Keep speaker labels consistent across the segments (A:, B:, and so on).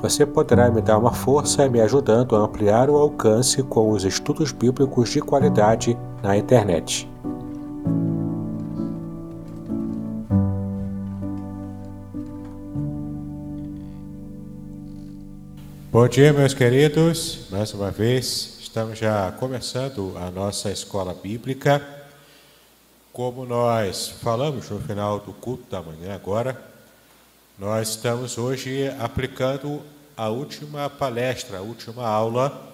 A: Você poderá me dar uma força me ajudando a ampliar o alcance com os estudos bíblicos de qualidade na internet. Bom dia, meus queridos. Mais uma vez, estamos já começando a nossa escola bíblica. Como nós falamos no final do culto da manhã agora, nós estamos hoje aplicando a última palestra, a última aula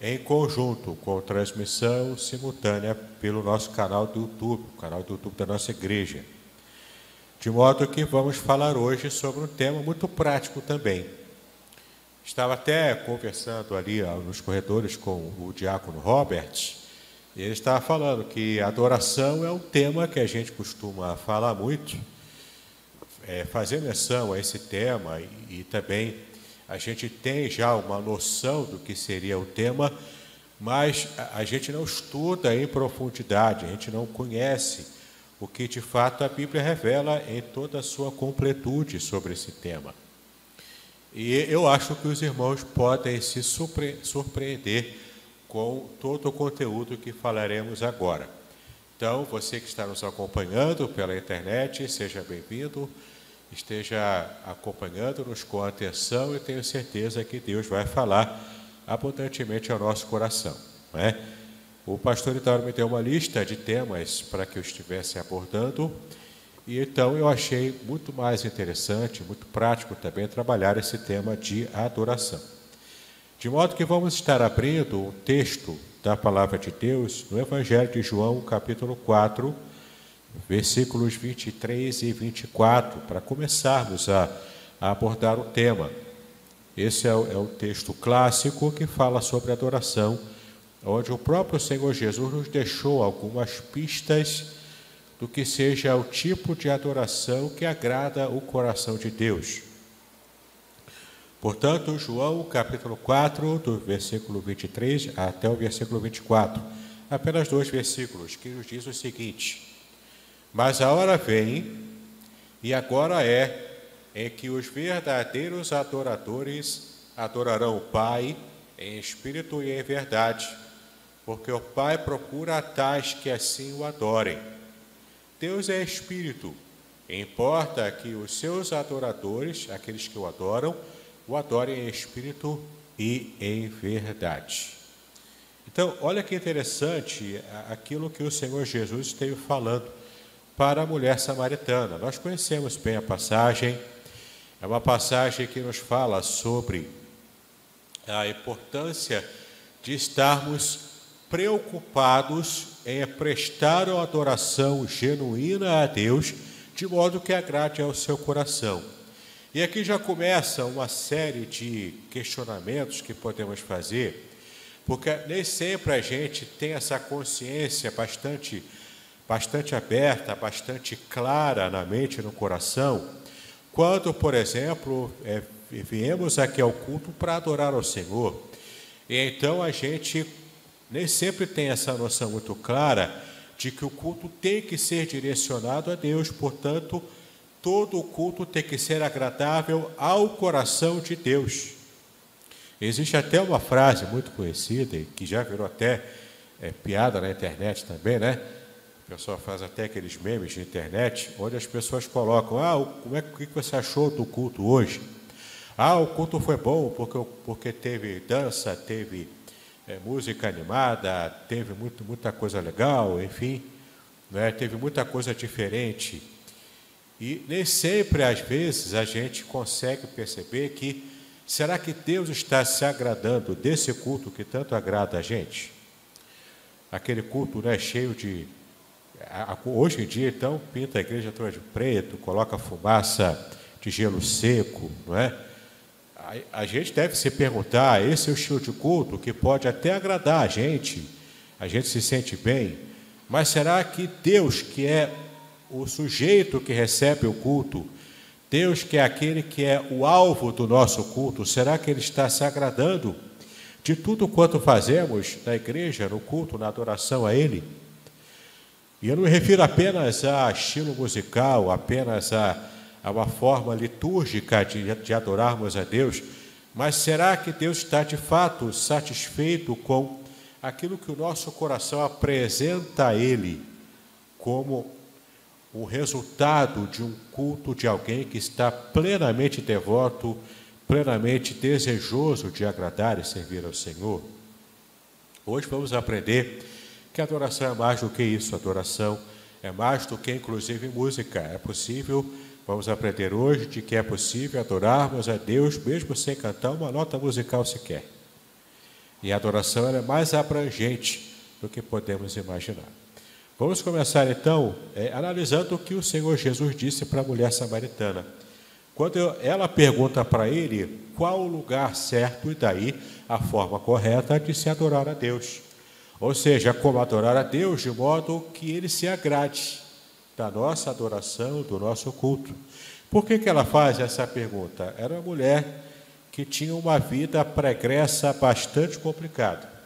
A: em conjunto com transmissão simultânea pelo nosso canal do YouTube, o canal do YouTube da nossa igreja. De modo que vamos falar hoje sobre um tema muito prático também. Estava até conversando ali nos corredores com o diácono Robert, e ele estava falando que adoração é um tema que a gente costuma falar muito, é, fazer menção a esse tema e, e também a gente tem já uma noção do que seria o tema, mas a gente não estuda em profundidade, a gente não conhece o que de fato a Bíblia revela em toda a sua completude sobre esse tema. E eu acho que os irmãos podem se surpreender com todo o conteúdo que falaremos agora. Então, você que está nos acompanhando pela internet, seja bem-vindo esteja acompanhando-nos com atenção e tenho certeza que Deus vai falar abundantemente ao nosso coração. Não é? O pastor então me deu uma lista de temas para que eu estivesse abordando, e então eu achei muito mais interessante, muito prático também trabalhar esse tema de adoração. De modo que vamos estar abrindo um texto da palavra de Deus no Evangelho de João, capítulo 4, versículos 23 e 24, para começarmos a, a abordar o tema. Esse é o, é o texto clássico que fala sobre adoração, onde o próprio Senhor Jesus nos deixou algumas pistas do que seja o tipo de adoração que agrada o coração de Deus. Portanto, João, capítulo 4, do versículo 23 até o versículo 24, apenas dois versículos, que nos diz o seguinte: mas a hora vem, e agora é, em que os verdadeiros adoradores adorarão o Pai em espírito e em verdade, porque o Pai procura tais que assim o adorem. Deus é espírito, importa que os seus adoradores, aqueles que o adoram, o adorem em espírito e em verdade. Então, olha que interessante aquilo que o Senhor Jesus esteve falando para a mulher samaritana. Nós conhecemos bem a passagem, é uma passagem que nos fala sobre a importância de estarmos preocupados em prestar uma adoração genuína a Deus, de modo que agrade ao seu coração. E aqui já começa uma série de questionamentos que podemos fazer, porque nem sempre a gente tem essa consciência bastante bastante aberta, bastante clara na mente e no coração, quando, por exemplo, é, viemos aqui ao culto para adorar ao Senhor. E então a gente nem sempre tem essa noção muito clara de que o culto tem que ser direcionado a Deus, portanto, todo o culto tem que ser agradável ao coração de Deus. Existe até uma frase muito conhecida, que já virou até é, piada na internet também, né? O pessoal faz até aqueles memes de internet, onde as pessoas colocam: Ah, como é que você achou do culto hoje? Ah, o culto foi bom porque, porque teve dança, teve é, música animada, teve muito, muita coisa legal, enfim. né? teve muita coisa diferente. E nem sempre, às vezes, a gente consegue perceber que será que Deus está se agradando desse culto que tanto agrada a gente? Aquele culto né, cheio de. Hoje em dia, então, pinta a igreja toda de preto, coloca fumaça de gelo seco, não é? A gente deve se perguntar: esse é o estilo de culto que pode até agradar a gente, a gente se sente bem, mas será que Deus, que é o sujeito que recebe o culto, Deus que é aquele que é o alvo do nosso culto, será que Ele está se agradando de tudo quanto fazemos na igreja, no culto, na adoração a Ele? E eu não me refiro apenas a estilo musical, apenas a, a uma forma litúrgica de, de adorarmos a Deus, mas será que Deus está de fato satisfeito com aquilo que o nosso coração apresenta a Ele como o resultado de um culto de alguém que está plenamente devoto, plenamente desejoso de agradar e servir ao Senhor. Hoje vamos aprender que adoração é mais do que isso, adoração é mais do que inclusive música. É possível, vamos aprender hoje de que é possível adorarmos a Deus mesmo sem cantar uma nota musical sequer. E a adoração é mais abrangente do que podemos imaginar. Vamos começar então é, analisando o que o Senhor Jesus disse para a mulher samaritana. Quando ela pergunta para ele qual o lugar certo e daí a forma correta de se adorar a Deus. Ou seja, como adorar a Deus de modo que ele se agrade da nossa adoração, do nosso culto. Por que, que ela faz essa pergunta? Era uma mulher que tinha uma vida pregressa bastante complicada.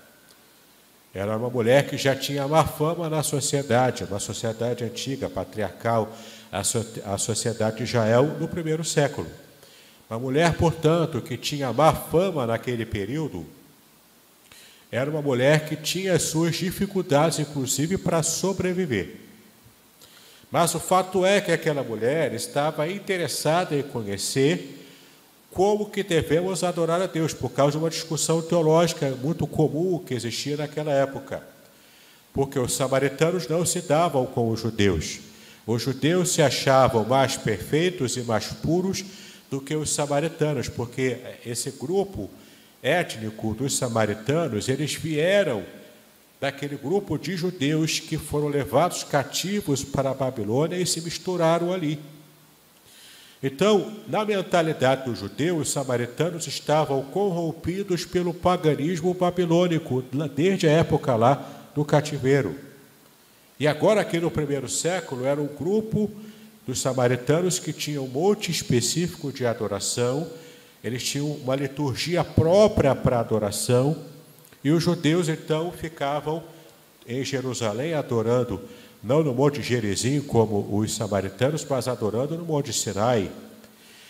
A: Era uma mulher que já tinha má fama na sociedade, uma sociedade antiga, patriarcal, a, so, a sociedade de Israel no primeiro século. Uma mulher, portanto, que tinha má fama naquele período, era uma mulher que tinha as suas dificuldades, inclusive, para sobreviver. Mas o fato é que aquela mulher estava interessada em conhecer como que devemos adorar a Deus, por causa de uma discussão teológica muito comum que existia naquela época. Porque os samaritanos não se davam com os judeus. Os judeus se achavam mais perfeitos e mais puros do que os samaritanos, porque esse grupo étnico dos samaritanos, eles vieram daquele grupo de judeus que foram levados cativos para a Babilônia e se misturaram ali. Então, na mentalidade do judeu, os samaritanos estavam corrompidos pelo paganismo babilônico, desde a época lá do cativeiro. E agora, aqui no primeiro século, era um grupo dos samaritanos que tinham um monte específico de adoração, eles tinham uma liturgia própria para adoração, e os judeus então ficavam em Jerusalém adorando não no Monte Gerizim, como os samaritanos, mas adorando no Monte Sinai.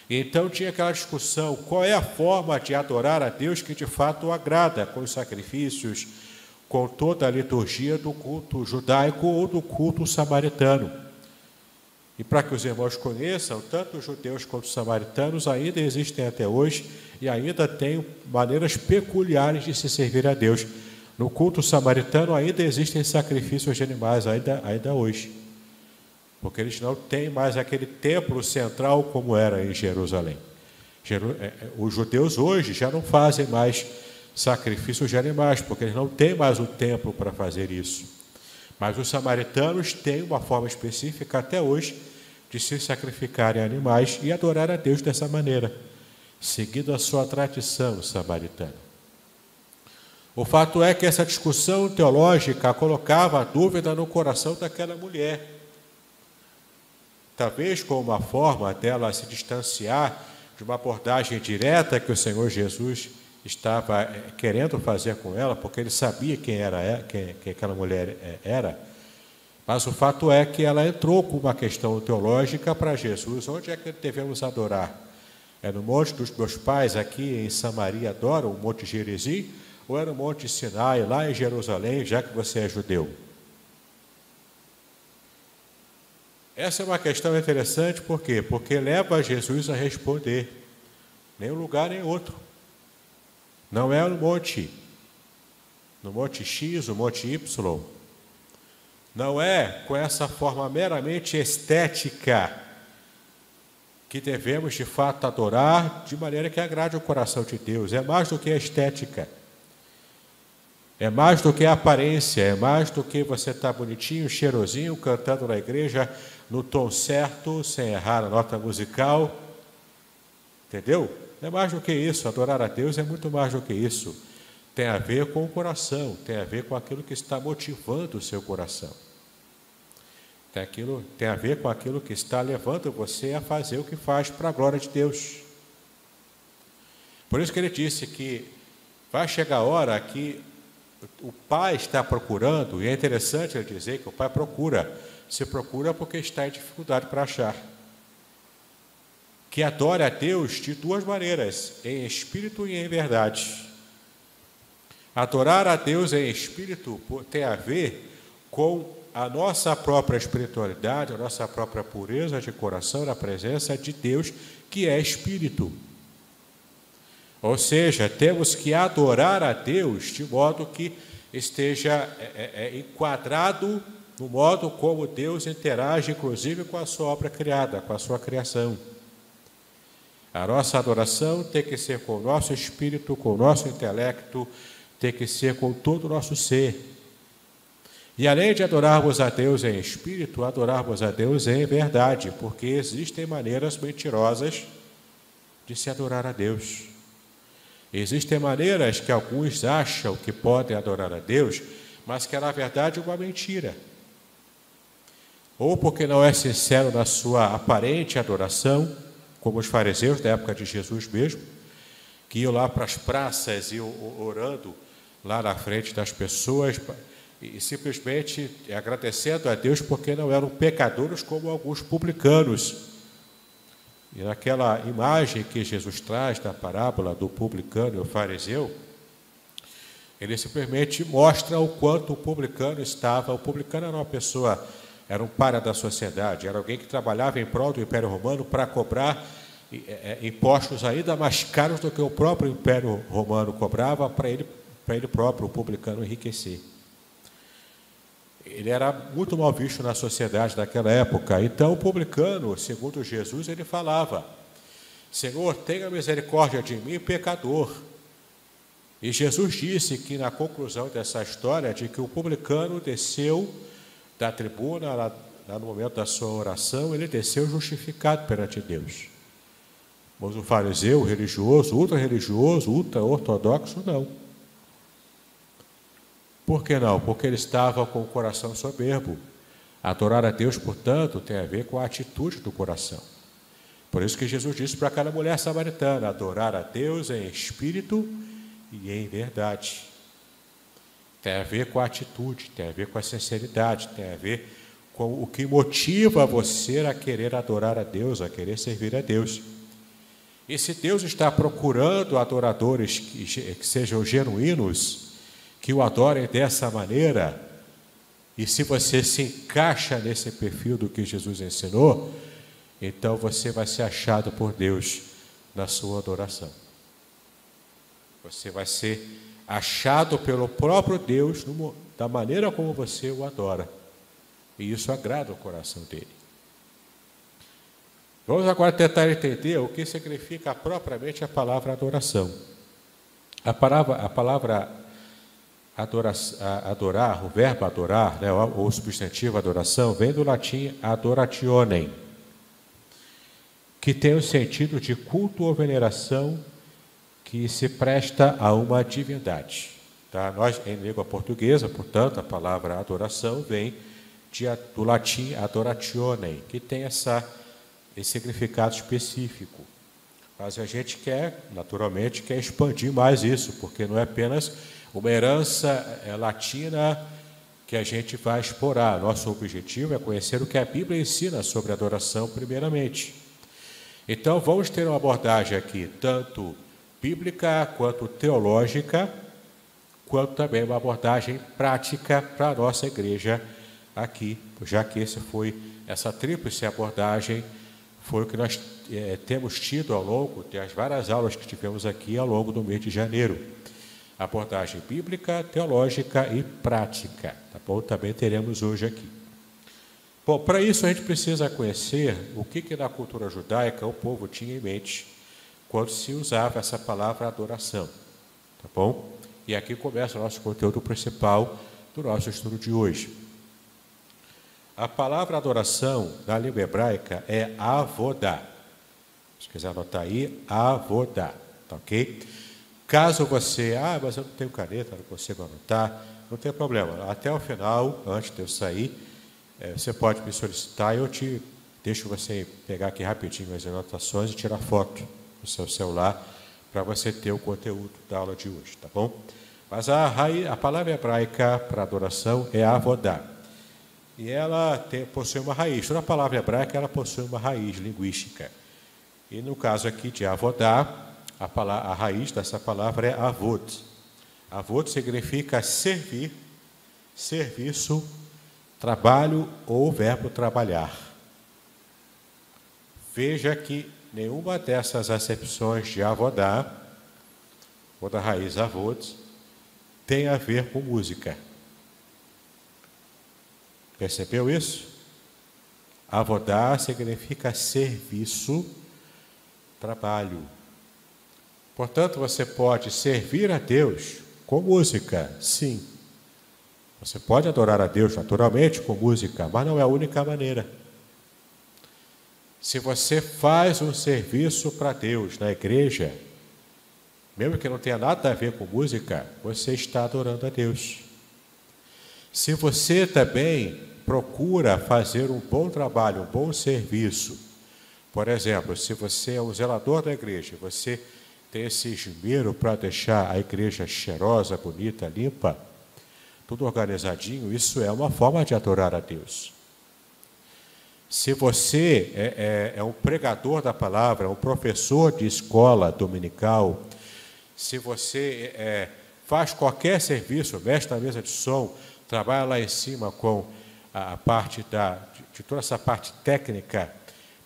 A: Então tinha aquela discussão: qual é a forma de adorar a Deus que de fato o agrada, com os sacrifícios, com toda a liturgia do culto judaico ou do culto samaritano. E para que os irmãos conheçam, tanto os judeus quanto os samaritanos ainda existem até hoje e ainda têm maneiras peculiares de se servir a Deus. No culto samaritano ainda existem sacrifícios de animais, ainda, ainda hoje. Porque eles não têm mais aquele templo central como era em Jerusalém. É, é, os judeus hoje já não fazem mais sacrifícios de animais, porque eles não têm mais o templo para fazer isso. Mas os samaritanos têm uma forma específica até hoje de se sacrificarem animais e adorar a Deus dessa maneira, seguindo a sua tradição samaritana. O fato é que essa discussão teológica colocava a dúvida no coração daquela mulher. Talvez com uma forma dela se distanciar de uma abordagem direta que o Senhor Jesus estava eh, querendo fazer com ela, porque ele sabia quem era eh, quem, quem aquela mulher eh, era. Mas o fato é que ela entrou com uma questão teológica para Jesus: onde é que devemos adorar? É no monte dos meus pais, aqui em Samaria, adoram o Monte Gerizim? ou era o Monte Sinai, lá em Jerusalém, já que você é judeu? Essa é uma questão interessante, por quê? Porque leva Jesus a responder, nem um lugar nem outro. Não é no monte, no monte X, o monte Y. Não é com essa forma meramente estética que devemos de fato adorar de maneira que agrade o coração de Deus. É mais do que a estética. É mais do que a aparência, é mais do que você estar tá bonitinho, cheirosinho, cantando na igreja no tom certo, sem errar a nota musical. Entendeu? É mais do que isso. Adorar a Deus é muito mais do que isso. Tem a ver com o coração, tem a ver com aquilo que está motivando o seu coração. Tem, aquilo, tem a ver com aquilo que está levando você a fazer o que faz para a glória de Deus. Por isso que ele disse que vai chegar a hora que o pai está procurando, e é interessante ele dizer que o pai procura, se procura porque está em dificuldade para achar. Que adore a Deus de duas maneiras, em espírito e em verdade. Adorar a Deus em espírito tem a ver com a nossa própria espiritualidade, a nossa própria pureza de coração na presença de Deus, que é espírito. Ou seja, temos que adorar a Deus de modo que esteja é, é, é, enquadrado no modo como Deus interage, inclusive, com a sua obra criada, com a sua criação. A nossa adoração tem que ser com o nosso espírito, com o nosso intelecto, tem que ser com todo o nosso ser. E além de adorarmos a Deus em espírito, adorarmos a Deus em verdade, porque existem maneiras mentirosas de se adorar a Deus. Existem maneiras que alguns acham que podem adorar a Deus, mas que é na verdade uma mentira. Ou porque não é sincero na sua aparente adoração, como os fariseus da época de Jesus mesmo, que iam lá para as praças e orando lá na frente das pessoas e simplesmente agradecendo a Deus porque não eram pecadores como alguns publicanos. E naquela imagem que Jesus traz da parábola do publicano e o fariseu, ele simplesmente mostra o quanto o publicano estava. O publicano era uma pessoa, era um para da sociedade, era alguém que trabalhava em prol do Império Romano para cobrar é, é, impostos ainda mais caros do que o próprio Império Romano cobrava para ele, para ele próprio, o publicano, enriquecer ele era muito mal visto na sociedade daquela época. Então, o publicano, segundo Jesus, ele falava: Senhor, tenha misericórdia de mim, pecador. E Jesus disse que na conclusão dessa história, de que o publicano desceu da tribuna, lá, lá no momento da sua oração, ele desceu justificado perante Deus. Mas o fariseu, o religioso, ultra-religioso, ultra-ortodoxo, não. Por que não? Porque ele estava com o coração soberbo. Adorar a Deus, portanto, tem a ver com a atitude do coração. Por isso que Jesus disse para aquela mulher samaritana: adorar a Deus em espírito e em verdade. Tem a ver com a atitude, tem a ver com a sinceridade, tem a ver com o que motiva você a querer adorar a Deus, a querer servir a Deus. E se Deus está procurando adoradores que, que sejam genuínos, que o adorem dessa maneira, e se você se encaixa nesse perfil do que Jesus ensinou, então você vai ser achado por Deus na sua adoração. Você vai ser achado pelo próprio Deus da maneira como você o adora. E isso agrada o coração dele. Vamos agora tentar entender o que significa propriamente a palavra adoração. A palavra, a palavra Adora, adorar, o verbo adorar, né, o substantivo adoração, vem do latim adorationem, que tem o sentido de culto ou veneração que se presta a uma divindade. Tá? Nós, em língua portuguesa, portanto, a palavra adoração vem de, do latim adorationem, que tem essa, esse significado específico. Mas a gente quer, naturalmente, quer expandir mais isso, porque não é apenas uma herança é, latina que a gente vai explorar. Nosso objetivo é conhecer o que a Bíblia ensina sobre adoração, primeiramente. Então, vamos ter uma abordagem aqui, tanto bíblica quanto teológica, quanto também uma abordagem prática para a nossa igreja aqui, já que esse foi essa tríplice abordagem foi o que nós é, temos tido ao longo das várias aulas que tivemos aqui ao longo do mês de janeiro. Abordagem bíblica, teológica e prática. Tá bom? Também teremos hoje aqui. Bom, para isso a gente precisa conhecer o que, que na cultura judaica o povo tinha em mente quando se usava essa palavra adoração. Tá bom? E aqui começa o nosso conteúdo principal do nosso estudo de hoje. A palavra adoração na língua hebraica é avodá. Se quiser anotar aí, avodá. Tá ok? Caso você, ah, mas eu não tenho caneta, não consigo anotar, não tem problema. Até o final, antes de eu sair, é, você pode me solicitar e eu te deixo você pegar aqui rapidinho as anotações e tirar foto no seu celular para você ter o conteúdo da aula de hoje, tá bom? Mas a, a palavra hebraica para adoração é avodá. E ela tem, possui uma raiz. Toda palavra hebraica ela possui uma raiz linguística. E no caso aqui de avodá, a, palavra, a raiz dessa palavra é avod. Avod significa servir, serviço, trabalho ou verbo trabalhar. Veja que nenhuma dessas acepções de avodá, ou da raiz avod, tem a ver com música. Percebeu isso? Avodá significa serviço, trabalho. Portanto, você pode servir a Deus com música, sim. Você pode adorar a Deus naturalmente com música, mas não é a única maneira. Se você faz um serviço para Deus na igreja, mesmo que não tenha nada a ver com música, você está adorando a Deus. Se você também procura fazer um bom trabalho, um bom serviço, por exemplo, se você é um zelador da igreja, você tem esse esmero para deixar a igreja cheirosa, bonita, limpa, tudo organizadinho, isso é uma forma de adorar a Deus. Se você é, é, é um pregador da palavra, um professor de escola dominical, se você é, faz qualquer serviço, mexe na mesa de som, trabalha lá em cima com a parte da, de, de toda essa parte técnica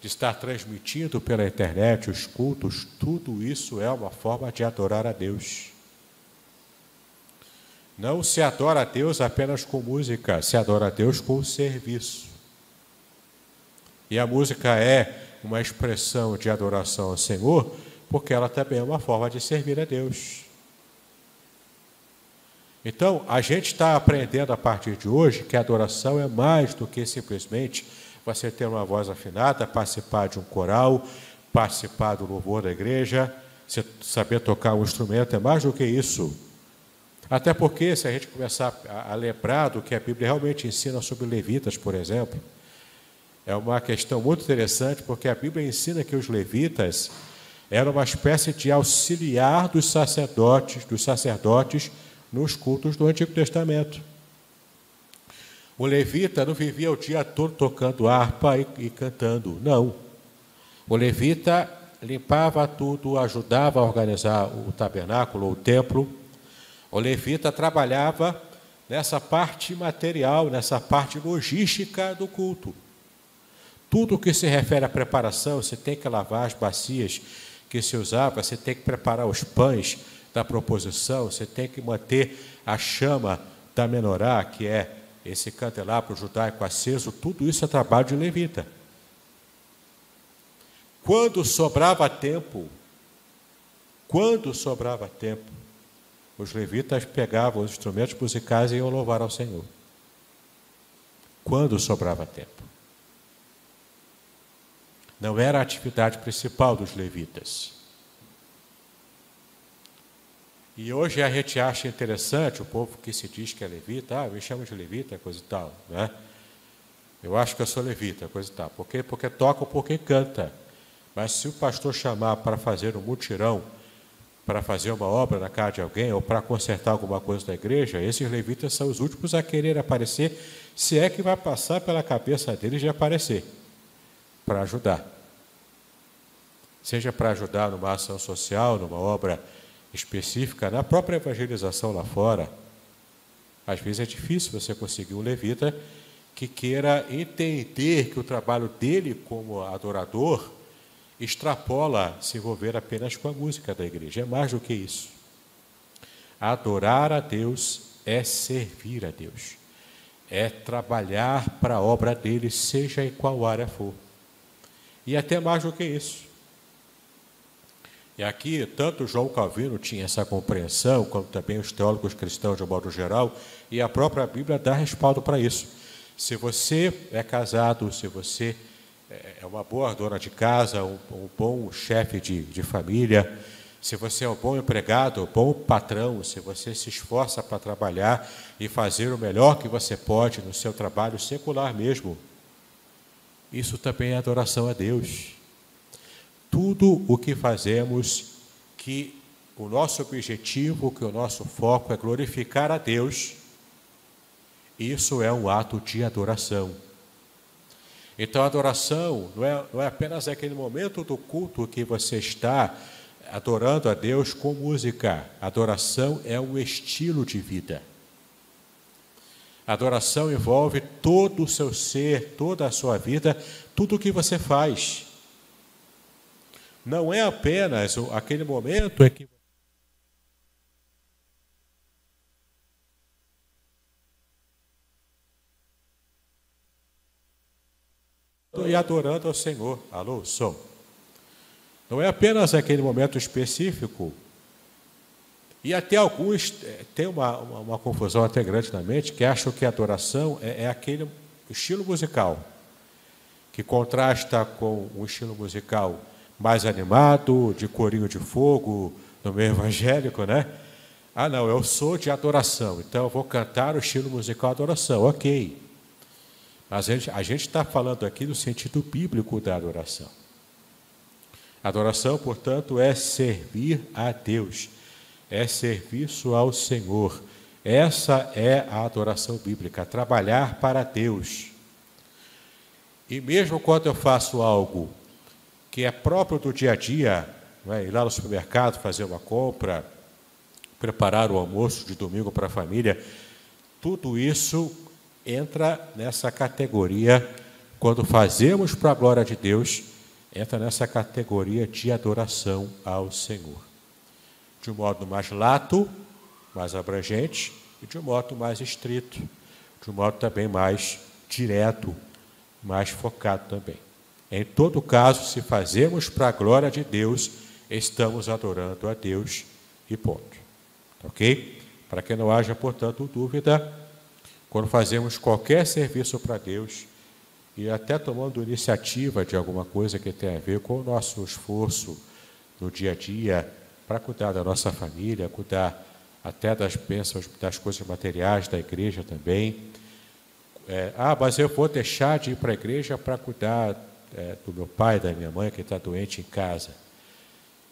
A: de estar transmitindo pela internet os cultos, tudo isso é uma forma de adorar a Deus. Não se adora a Deus apenas com música, se adora a Deus com serviço. E a música é uma expressão de adoração ao Senhor, porque ela também é uma forma de servir a Deus. Então, a gente está aprendendo a partir de hoje que a adoração é mais do que simplesmente você ter uma voz afinada, participar de um coral, participar do louvor da igreja, saber tocar um instrumento, é mais do que isso. Até porque, se a gente começar a lembrar do que a Bíblia realmente ensina sobre levitas, por exemplo, é uma questão muito interessante, porque a Bíblia ensina que os levitas eram uma espécie de auxiliar dos sacerdotes, dos sacerdotes nos cultos do Antigo Testamento. O levita não vivia o dia todo tocando harpa e, e cantando, não. O levita limpava tudo, ajudava a organizar o tabernáculo, o templo. O levita trabalhava nessa parte material, nessa parte logística do culto. Tudo que se refere à preparação, você tem que lavar as bacias que se usava, você tem que preparar os pães da proposição, você tem que manter a chama da menorá, que é esse candelabro judaico aceso, tudo isso é trabalho de levita. Quando sobrava tempo, quando sobrava tempo, os levitas pegavam os instrumentos musicais e iam louvar ao Senhor. Quando sobrava tempo. Não era a atividade principal dos levitas. E hoje a gente acha interessante o povo que se diz que é levita, ah, me chama de levita, coisa e tal, né? Eu acho que eu sou levita, coisa e tal. Por quê? Porque toca ou porque canta. Mas se o pastor chamar para fazer um mutirão, para fazer uma obra na casa de alguém, ou para consertar alguma coisa da igreja, esses levitas são os últimos a querer aparecer, se é que vai passar pela cabeça deles de aparecer, para ajudar. Seja para ajudar numa ação social, numa obra específica na própria evangelização lá fora. Às vezes é difícil você conseguir um levita que queira entender que o trabalho dele como adorador extrapola se envolver apenas com a música da igreja. É mais do que isso. Adorar a Deus é servir a Deus, é trabalhar para a obra dele, seja em qual área for. E até mais do que isso. E aqui, tanto João Calvino tinha essa compreensão, como também os teólogos cristãos de um modo geral, e a própria Bíblia dá respaldo para isso. Se você é casado, se você é uma boa dona de casa, um, um bom chefe de, de família, se você é um bom empregado, um bom patrão, se você se esforça para trabalhar e fazer o melhor que você pode no seu trabalho secular mesmo, isso também é adoração a Deus tudo o que fazemos, que o nosso objetivo, que o nosso foco é glorificar a Deus, isso é um ato de adoração. Então, a adoração não é, não é apenas aquele momento do culto que você está adorando a Deus com música. Adoração é um estilo de vida. adoração envolve todo o seu ser, toda a sua vida, tudo o que você faz. Não é apenas aquele momento em que e adorando ao Senhor. Alô, som. Não é apenas aquele momento específico. E até alguns eh, têm uma, uma, uma confusão até grande na mente, que acham que a adoração é, é aquele estilo musical, que contrasta com um estilo musical mais animado, de corinho de fogo, no meio evangélico, né? Ah, não, eu sou de adoração, então eu vou cantar o estilo musical adoração, ok. Mas a gente está falando aqui no sentido bíblico da adoração. Adoração, portanto, é servir a Deus, é serviço ao Senhor. Essa é a adoração bíblica, trabalhar para Deus. E mesmo quando eu faço algo que é próprio do dia a dia, é? ir lá no supermercado fazer uma compra, preparar o almoço de domingo para a família, tudo isso entra nessa categoria, quando fazemos para a glória de Deus, entra nessa categoria de adoração ao Senhor. De um modo mais lato, mais abrangente, e de um modo mais estrito, de um modo também mais direto, mais focado também. Em todo caso, se fazemos para a glória de Deus, estamos adorando a Deus e ponto. Ok? Para que não haja, portanto, dúvida, quando fazemos qualquer serviço para Deus, e até tomando iniciativa de alguma coisa que tenha a ver com o nosso esforço no dia a dia, para cuidar da nossa família, cuidar até das bênçãos, das coisas materiais da igreja também. É, ah, mas eu vou deixar de ir para a igreja para cuidar é, do meu pai, da minha mãe que está doente em casa.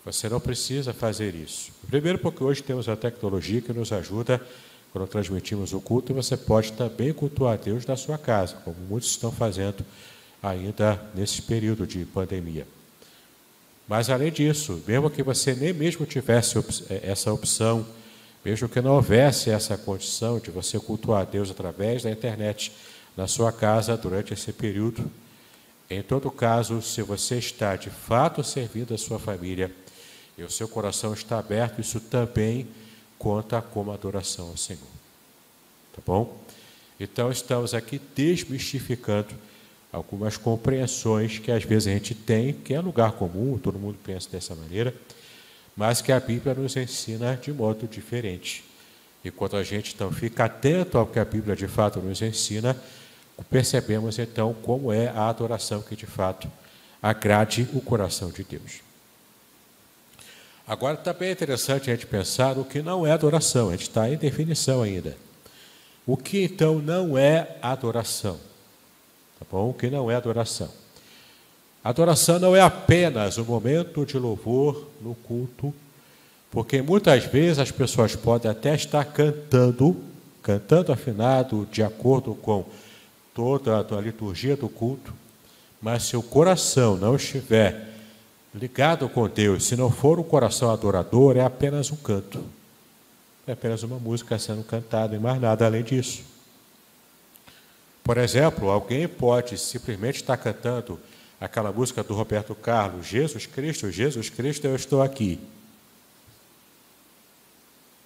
A: Você não precisa fazer isso. Primeiro, porque hoje temos a tecnologia que nos ajuda, quando transmitimos o culto, você pode também cultuar Deus na sua casa, como muitos estão fazendo ainda nesse período de pandemia. Mas, além disso, mesmo que você nem mesmo tivesse é, essa opção, mesmo que não houvesse essa condição de você cultuar Deus através da internet na sua casa durante esse período, em todo caso, se você está de fato servindo a sua família e o seu coração está aberto, isso também conta como adoração ao Senhor. Tá bom? Então, estamos aqui desmistificando algumas compreensões que às vezes a gente tem, que é lugar comum, todo mundo pensa dessa maneira, mas que a Bíblia nos ensina de modo diferente. E quando a gente então fica atento ao que a Bíblia de fato nos ensina, percebemos então como é a adoração que de fato agrade o coração de Deus. Agora também é interessante a gente pensar o que não é adoração, a gente está em definição ainda. O que então não é adoração? Tá bom? O que não é adoração? Adoração não é apenas o momento de louvor no culto, porque muitas vezes as pessoas podem até estar cantando, cantando afinado, de acordo com toda a liturgia do culto, mas se o coração não estiver ligado com Deus, se não for um coração adorador, é apenas um canto. É apenas uma música sendo cantada e mais nada além disso. Por exemplo, alguém pode simplesmente estar cantando aquela música do Roberto Carlos, Jesus Cristo, Jesus Cristo, eu estou aqui.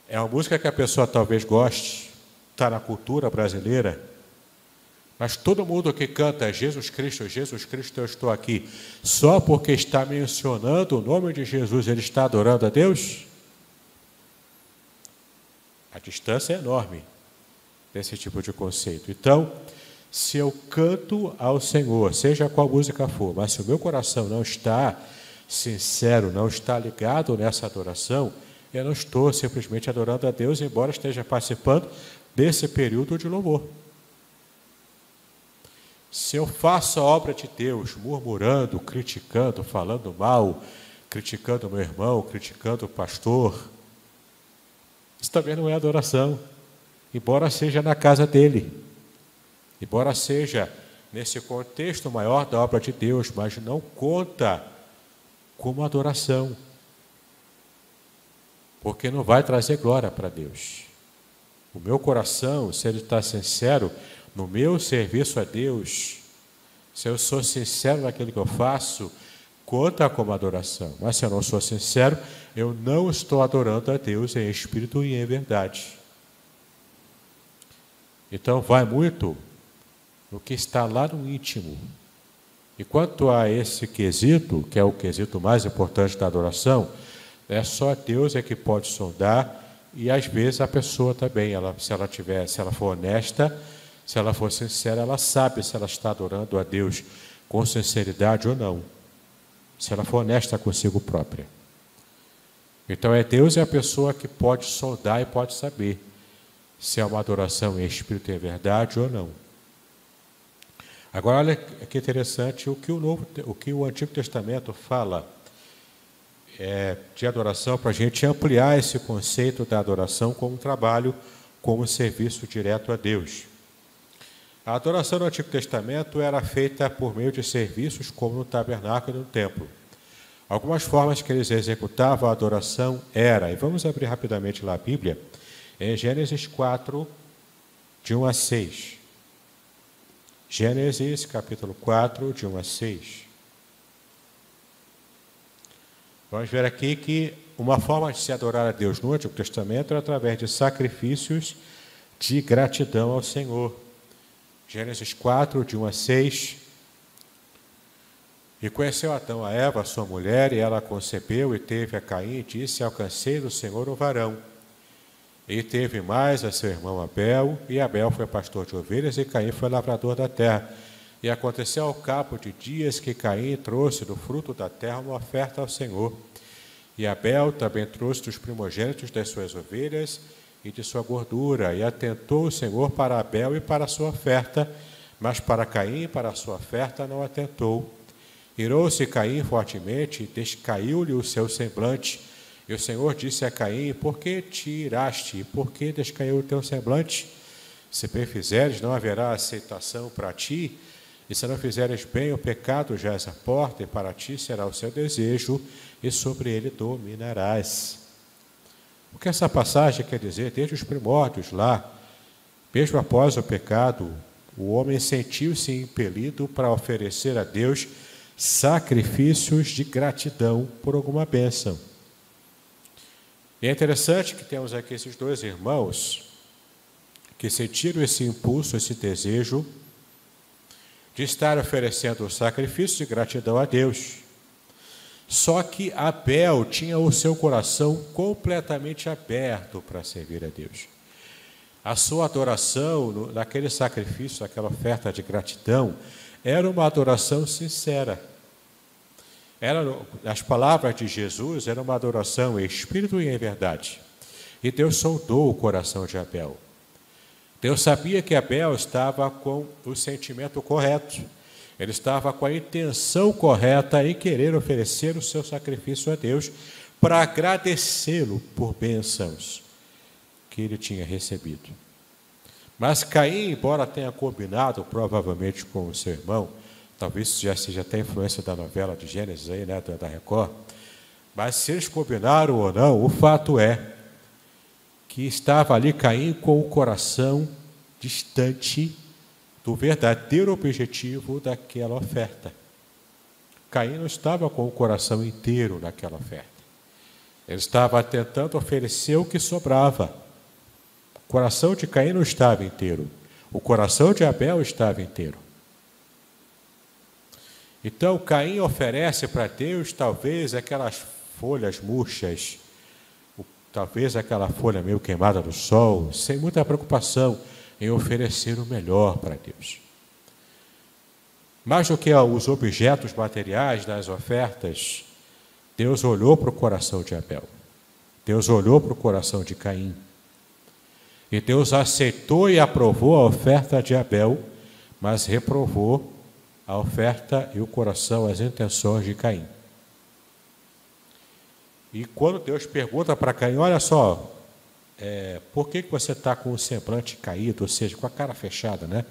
A: É uma música que a pessoa talvez goste, está na cultura brasileira, mas todo mundo que canta Jesus Cristo, Jesus Cristo, eu estou aqui, só porque está mencionando o nome de Jesus, ele está adorando a Deus? A distância é enorme desse tipo de conceito. Então, se eu canto ao Senhor, seja qual música for, mas se o meu coração não está sincero, não está ligado nessa adoração, eu não estou simplesmente adorando a Deus, embora esteja participando desse período de louvor. Se eu faço a obra de Deus murmurando, criticando, falando mal, criticando meu irmão, criticando o pastor, isso também não é adoração, embora seja na casa dele, embora seja nesse contexto maior da obra de Deus, mas não conta como adoração, porque não vai trazer glória para Deus. O meu coração, se ele está sincero no meu serviço a Deus, se eu sou sincero naquilo que eu faço, conta como adoração. Mas se eu não sou sincero, eu não estou adorando a Deus em espírito e em verdade. Então vai muito no que está lá no íntimo. E quanto a esse quesito, que é o quesito mais importante da adoração, é só Deus é que pode sondar e às vezes a pessoa também, ela, se ela tiver, se ela for honesta, se ela for sincera, ela sabe se ela está adorando a Deus com sinceridade ou não. Se ela for honesta consigo própria. Então é Deus é a pessoa que pode sondar e pode saber se é uma adoração em espírito e em verdade ou não. Agora olha que interessante o que o novo, o que o Antigo Testamento fala é, de adoração para a gente ampliar esse conceito da adoração como trabalho, como serviço direto a Deus. A adoração no Antigo Testamento era feita por meio de serviços como no tabernáculo e no templo. Algumas formas que eles executavam a adoração era, e vamos abrir rapidamente lá a Bíblia, em Gênesis 4, de 1 a 6. Gênesis capítulo 4, de 1 a 6. Vamos ver aqui que uma forma de se adorar a Deus no Antigo Testamento era através de sacrifícios de gratidão ao Senhor. Gênesis 4, de 1 a 6. E conheceu Adão a Eva, sua mulher, e ela concebeu e teve a Caim, e disse: Alcancei do Senhor o varão. E teve mais a seu irmão Abel, e Abel foi pastor de ovelhas, e Caim foi lavrador da terra. E aconteceu ao cabo de dias que Caim trouxe do fruto da terra uma oferta ao Senhor. E Abel também trouxe dos primogênitos das suas ovelhas e de sua gordura. E atentou o Senhor para Abel e para a sua oferta, mas para Caim e para a sua oferta não atentou. Irou-se Caim fortemente e descaiu-lhe o seu semblante. E o Senhor disse a Caim: Por que te iraste? Por que descaiu o teu semblante? Se perfizeres, não haverá aceitação para ti. E se não fizeres bem, o pecado já é a porta, e para ti será o seu desejo, e sobre ele dominarás. O que essa passagem quer dizer? Desde os primórdios lá, mesmo após o pecado, o homem sentiu-se impelido para oferecer a Deus sacrifícios de gratidão por alguma bênção. E é interessante que temos aqui esses dois irmãos que sentiram esse impulso, esse desejo de estar oferecendo sacrifício de gratidão a Deus. Só que Abel tinha o seu coração completamente aberto para servir a Deus. A sua adoração, naquele sacrifício, naquela oferta de gratidão, era uma adoração sincera. Era, as palavras de Jesus eram uma adoração em espírito e em verdade. E Deus soldou o coração de Abel. Deus sabia que Abel estava com o sentimento correto, ele estava com a intenção correta em querer oferecer o seu sacrifício a Deus para agradecê-lo por bênçãos que ele tinha recebido. Mas Caim, embora tenha combinado provavelmente com o seu irmão, talvez isso já seja até influência da novela de Gênesis aí, né, da Record, mas se eles combinaram ou não, o fato é que estava ali Caim com o coração distante do verdadeiro objetivo daquela oferta. Caim não estava com o coração inteiro naquela oferta. Ele estava tentando oferecer o que sobrava. O coração de Caim não estava inteiro. O coração de Abel estava inteiro. Então Caim oferece para Deus talvez aquelas folhas murchas, talvez aquela folha meio queimada no sol, sem muita preocupação em oferecer o melhor para Deus. Mais do que os objetos materiais das ofertas, Deus olhou para o coração de Abel. Deus olhou para o coração de Caim. E Deus aceitou e aprovou a oferta de Abel, mas reprovou a oferta e o coração, as intenções de Caim. E quando Deus pergunta para Caim, olha só, é, por que, que você está com o semblante caído, ou seja, com a cara fechada, né?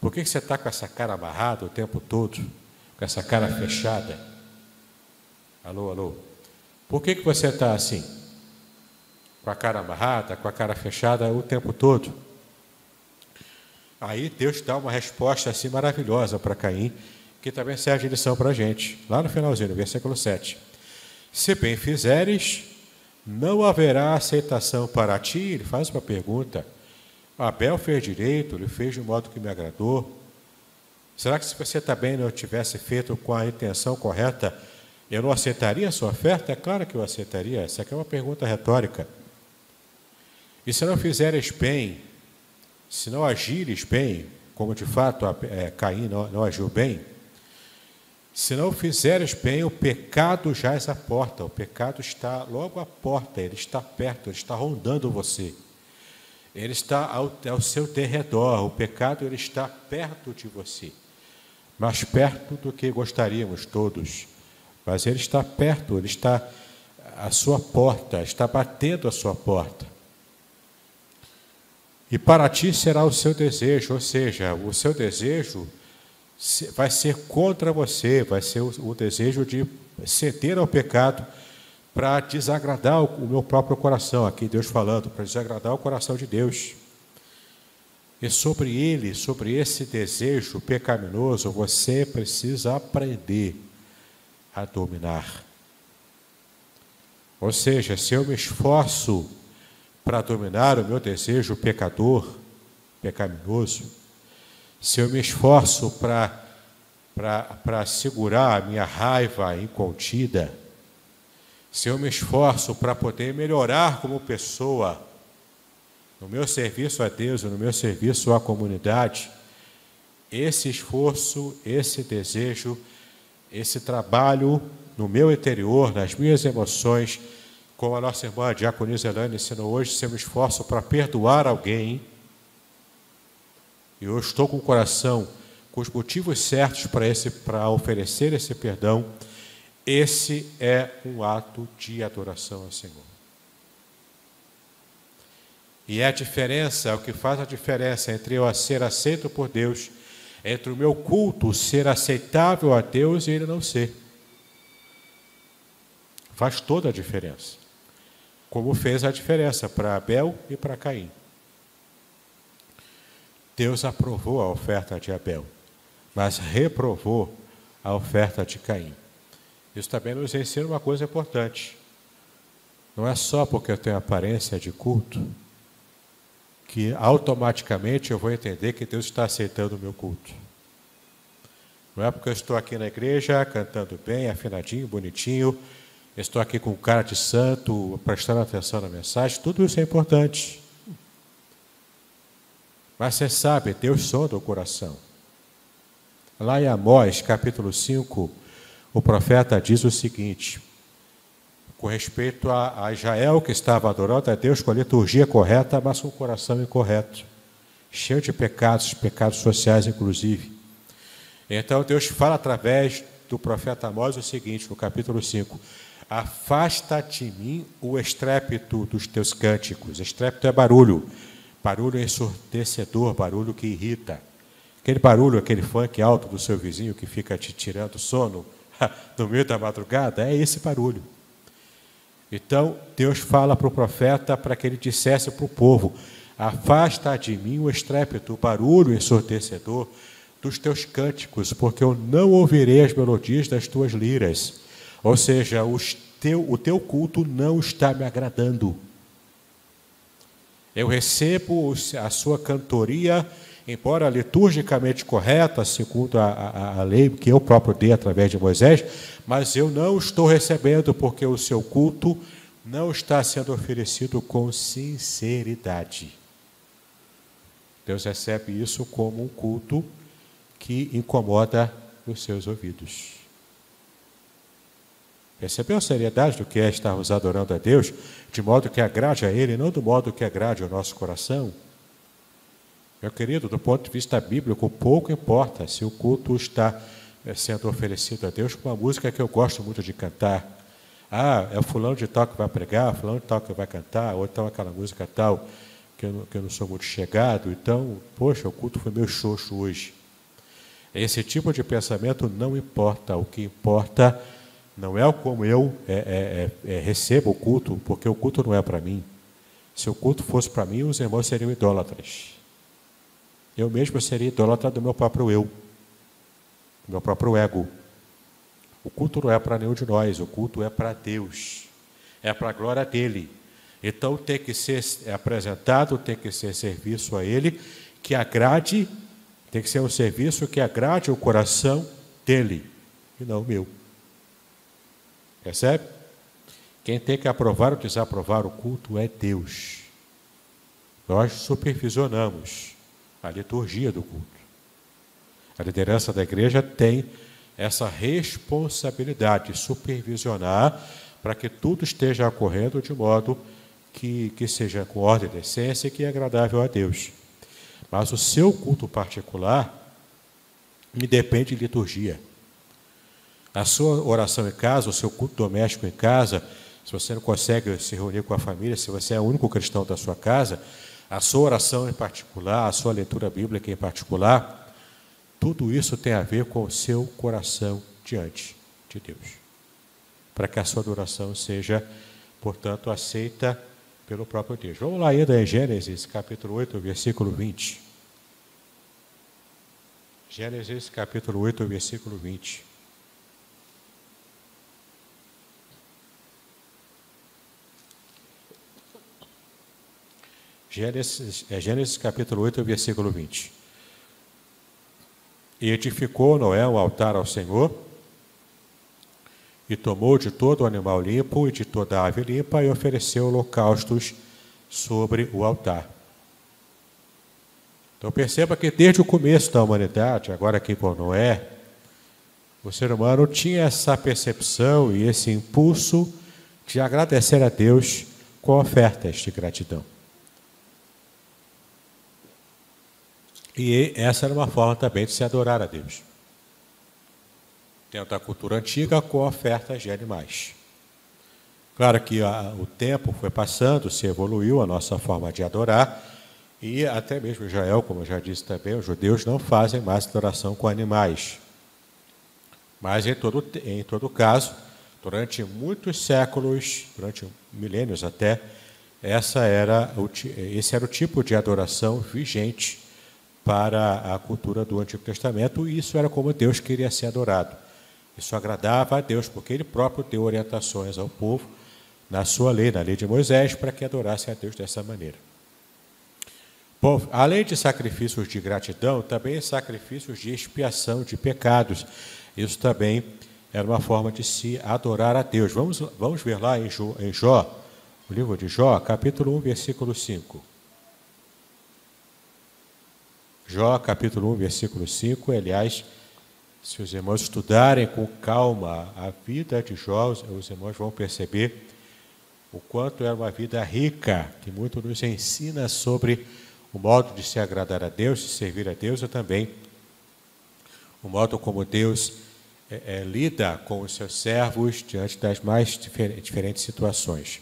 A: Por que, que você está com essa cara amarrada o tempo todo? Com essa cara fechada? Alô, alô? Por que, que você está assim? Com a cara amarrada, com a cara fechada o tempo todo? Aí Deus dá uma resposta assim maravilhosa para Caim, que também serve de lição para a gente. Lá no finalzinho, no versículo 7. Se bem fizeres, não haverá aceitação para ti. Ele faz uma pergunta Abel fez direito, ele fez de um modo que me agradou. Será que se você também não tivesse feito com a intenção correta, eu não aceitaria a sua oferta? É claro que eu aceitaria. Essa aqui é uma pergunta retórica. E se não fizeres bem, se não agires bem, como de fato é, Caim não, não agiu bem, se não fizeres bem, o pecado já é à porta, o pecado está logo à porta, ele está perto, ele está rondando você. Ele está ao, ao seu derredor, o pecado ele está perto de você, mais perto do que gostaríamos todos, mas ele está perto, ele está à sua porta, está batendo à sua porta. E para ti será o seu desejo, ou seja, o seu desejo vai ser contra você, vai ser o, o desejo de ceder ao pecado para desagradar o meu próprio coração, aqui Deus falando, para desagradar o coração de Deus. E sobre ele, sobre esse desejo pecaminoso, você precisa aprender a dominar. Ou seja, se eu me esforço para dominar o meu desejo pecador, pecaminoso, se eu me esforço para, segurar a minha raiva incontida, se eu me esforço para poder melhorar como pessoa, no meu serviço a Deus, no meu serviço à comunidade, esse esforço, esse desejo, esse trabalho no meu interior, nas minhas emoções, como a nossa irmã Diaconisa Elane ensinou hoje, se eu me esforço para perdoar alguém, eu estou com o coração com os motivos certos para, esse, para oferecer esse perdão, esse é um ato de adoração ao Senhor. E é a diferença, o que faz a diferença entre eu ser aceito por Deus, entre o meu culto ser aceitável a Deus e ele não ser. Faz toda a diferença. Como fez a diferença para Abel e para Caim. Deus aprovou a oferta de Abel, mas reprovou a oferta de Caim. Isso também nos ensina uma coisa importante. Não é só porque eu tenho aparência de culto que automaticamente eu vou entender que Deus está aceitando o meu culto. Não é porque eu estou aqui na igreja cantando bem, afinadinho, bonitinho, estou aqui com cara de santo, prestando atenção na mensagem, tudo isso é importante. Mas você sabe, Deus sonda o coração. Lá em Amós, capítulo 5, o profeta diz o seguinte, com respeito a, a Israel que estava adorando a Deus com a liturgia correta, mas com o coração incorreto, cheio de pecados, pecados sociais inclusive. Então Deus fala através do profeta Amós o seguinte, no capítulo 5: Afasta de mim o estrépito dos teus cânticos. Estrépito é barulho, barulho ensurdecedor, barulho que irrita. Aquele barulho, aquele funk alto do seu vizinho que fica te tirando sono, no meio da madrugada, é esse barulho. Então, Deus fala para o profeta para que ele dissesse para o povo: Afasta de mim o estrépito, o barulho ensurdecedor dos teus cânticos, porque eu não ouvirei as melodias das tuas liras. Ou seja, teu, o teu culto não está me agradando. Eu recebo a sua cantoria, embora liturgicamente correta, segundo a, a, a, lei que eu próprio dei através de Moisés, mas eu não estou recebendo porque o seu culto não está sendo oferecido com sinceridade. Deus recebe isso como um culto que incomoda os seus ouvidos. Percebeu a seriedade do que é estarmos adorando a Deus, de modo que agrade a Ele, não do modo que agrade ao nosso coração? Meu querido, do ponto de vista bíblico, pouco importa se o culto está eh, sendo oferecido a Deus com uma música que eu gosto muito de cantar. Ah, é o fulano de tal que vai pregar, fulano de tal que vai cantar, ou então aquela música tal que eu, não, que eu não sou muito chegado, então, poxa, o culto foi meio xoxo hoje. Esse tipo de pensamento não importa, o que importa não é como eu é, é, é, é, recebo o culto, porque o culto não é para mim. Se o culto fosse para mim, os irmãos seriam idólatras. Eu mesmo seria idólatra do meu próprio eu, do meu próprio ego. O culto não é para nenhum de nós, o culto é para Deus, é para a glória dele. Então tem que ser apresentado, tem que ser serviço a Ele, que agrade, tem que ser um serviço que agrade o coração dele e não o meu. Percebe? Quem tem que aprovar ou desaprovar o culto é Deus. Nós supervisionamos a liturgia do culto. A liderança da igreja tem essa responsabilidade de supervisionar para que tudo esteja ocorrendo de modo que, que seja com ordem de essência e que é agradável a Deus. Mas o seu culto particular me depende de liturgia. A sua oração em casa, o seu culto doméstico em casa, se você não consegue se reunir com a família, se você é o único cristão da sua casa, a sua oração em particular, a sua leitura bíblica em particular, tudo isso tem a ver com o seu coração diante de Deus. Para que a sua adoração seja, portanto, aceita pelo próprio Deus. Vamos lá ainda em Gênesis capítulo 8, versículo 20. Gênesis capítulo 8, versículo 20. Gênesis, é Gênesis capítulo 8, versículo 20. E edificou Noé um altar ao Senhor, e tomou de todo animal limpo e de toda ave limpa e ofereceu holocaustos sobre o altar. Então perceba que desde o começo da humanidade, agora aqui com Noé, o ser humano tinha essa percepção e esse impulso de agradecer a Deus com ofertas de gratidão. E essa era uma forma também de se adorar a Deus dentro da cultura antiga com ofertas de animais. Claro que a, o tempo foi passando, se evoluiu a nossa forma de adorar, e até mesmo Israel, como eu já disse também, os judeus não fazem mais adoração com animais. Mas, em todo, em todo caso, durante muitos séculos, durante milênios até, essa era esse era o tipo de adoração vigente para a cultura do Antigo Testamento, e isso era como Deus queria ser adorado. Isso agradava a Deus, porque ele próprio deu orientações ao povo na sua lei, na lei de Moisés, para que adorassem a Deus dessa maneira. Bom, além de sacrifícios de gratidão, também sacrifícios de expiação de pecados. Isso também era uma forma de se adorar a Deus. Vamos, vamos ver lá em Jó, em Jó, o livro de Jó, capítulo 1, versículo 5. Jó, capítulo 1, versículo 5, aliás, se os irmãos estudarem com calma a vida de Jó, os irmãos vão perceber o quanto era uma vida rica, que muito nos ensina sobre o modo de se agradar a Deus, de servir a Deus e também o modo como Deus é, é, lida com os seus servos diante das mais difer diferentes situações.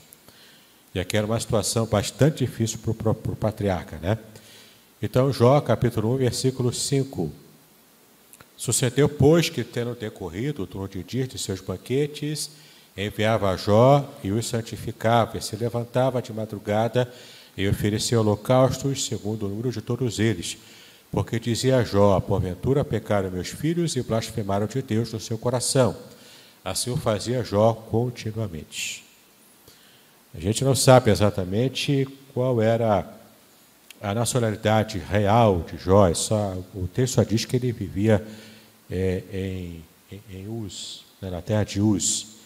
A: E aqui era uma situação bastante difícil para o patriarca, né? Então, Jó, capítulo 1, versículo 5. Sucedeu, pois, que, tendo decorrido o turno de dias de seus banquetes, enviava a Jó e os santificava, e se levantava de madrugada e oferecia holocaustos segundo o número de todos eles. Porque dizia Jó: Porventura pecaram meus filhos e blasfemaram de Deus no seu coração. Assim o fazia Jó continuamente. A gente não sabe exatamente qual era a nacionalidade real de Jó, só, o texto só diz que ele vivia é, em, em, em Uz, né, na terra de Uz.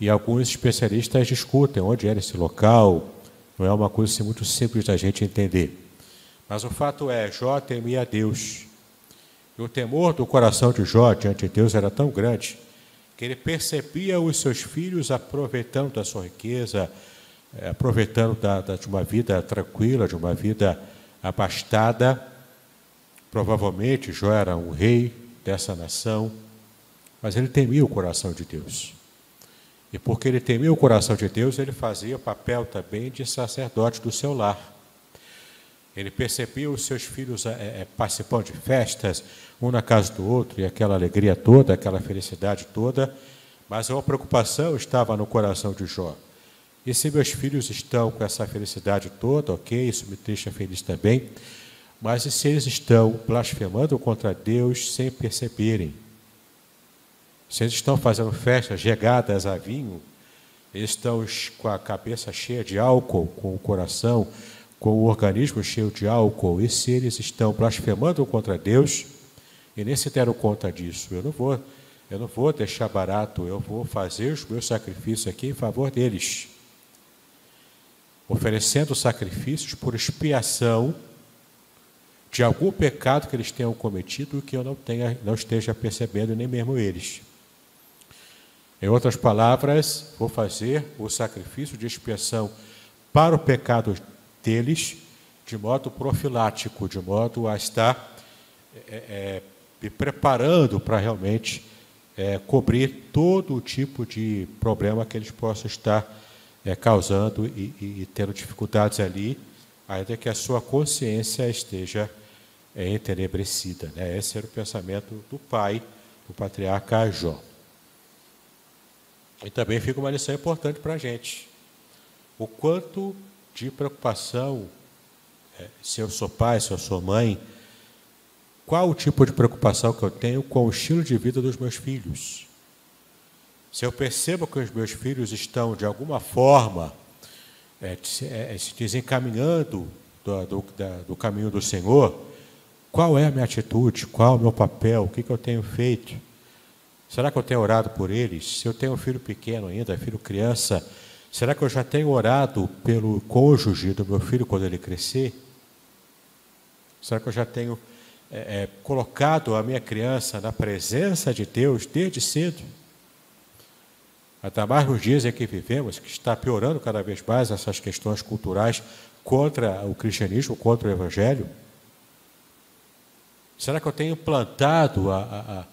A: E alguns especialistas discutem onde era esse local, não é uma coisa assim, muito simples da gente entender. Mas o fato é, Jó temia a Deus. E o temor do coração de Jó diante de Deus era tão grande que ele percebia os seus filhos aproveitando da sua riqueza, é, aproveitando da, da, de uma vida tranquila, de uma vida abastada. Provavelmente Jó era um rei dessa nação, mas ele temia o coração de Deus. E porque ele temia o coração de Deus, ele fazia o papel também de sacerdote do seu lar. Ele percebia os seus filhos é, é, participando de festas, um na casa do outro, e aquela alegria toda, aquela felicidade toda, mas uma preocupação estava no coração de Jó. E se meus filhos estão com essa felicidade toda, ok, isso me deixa feliz também, mas e se eles estão blasfemando contra Deus sem perceberem? Se eles estão fazendo festas regadas a vinho, eles estão com a cabeça cheia de álcool, com o coração, com o organismo cheio de álcool, e se eles estão blasfemando contra Deus, e nem se deram conta disso, eu não vou, eu não vou deixar barato, eu vou fazer os meus sacrifícios aqui em favor deles oferecendo sacrifícios por expiação de algum pecado que eles tenham cometido que eu não, tenha, não esteja percebendo, nem mesmo eles. Em outras palavras, vou fazer o sacrifício de expiação para o pecado deles de modo profilático, de modo a estar é, é, me preparando para realmente é, cobrir todo o tipo de problema que eles possam estar é, causando e, e, e, tendo dificuldades ali, ainda que a sua consciência esteja é, entenebrecida. Né? Esse era o pensamento do pai, do patriarca Jó. E também fica uma lição importante para a gente. O quanto de preocupação, é, se eu sou pai, se eu sou mãe, qual o tipo de preocupação que eu tenho com o estilo de vida dos meus filhos? Se eu percebo que os meus filhos estão, de alguma forma, é, se, é, se desencaminhando do, do, da, do, caminho do Senhor, qual é a minha atitude? Qual é o meu papel? O que, que eu tenho feito? Será que eu tenho orado por eles? Se eu tenho um filho pequeno ainda, filho criança, será que eu já tenho orado pelo cônjuge do meu filho quando ele crescer? Será que eu já tenho é, é colocado a minha criança na presença de Deus desde cedo? Até mais nos dias em que vivemos, que está piorando cada vez mais essas questões culturais contra o cristianismo, contra o evangelho? Será que eu tenho plantado a,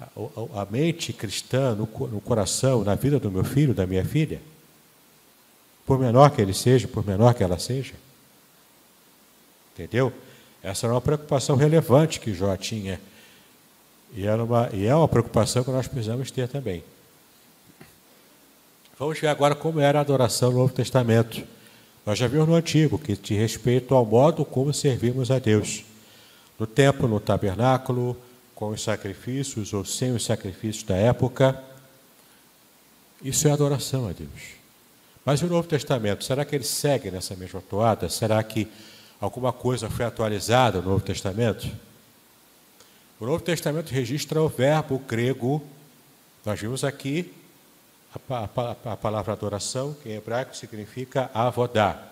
A: a, a, a mente cristã no, no coração, na vida do meu filho, da minha filha? Por menor que ele seja, por menor que ela seja? Entendeu? Essa era uma preocupação relevante que Jó tinha. E, era uma, e é uma preocupação que nós precisamos ter também. Vamos ver agora como era a adoração no Novo Testamento. Nós já vimos no Antigo, que diz respeito ao modo como servimos a Deus. No templo, no tabernáculo, com os sacrifícios ou sem os sacrifícios da época. Isso é adoração a Deus. Mas o Novo Testamento, será que ele segue nessa mesma toada? Será que alguma coisa foi atualizada no Novo Testamento? O Novo Testamento registra o verbo grego, nós vimos aqui, a, a, a palavra adoração, que em hebraico significa avodá,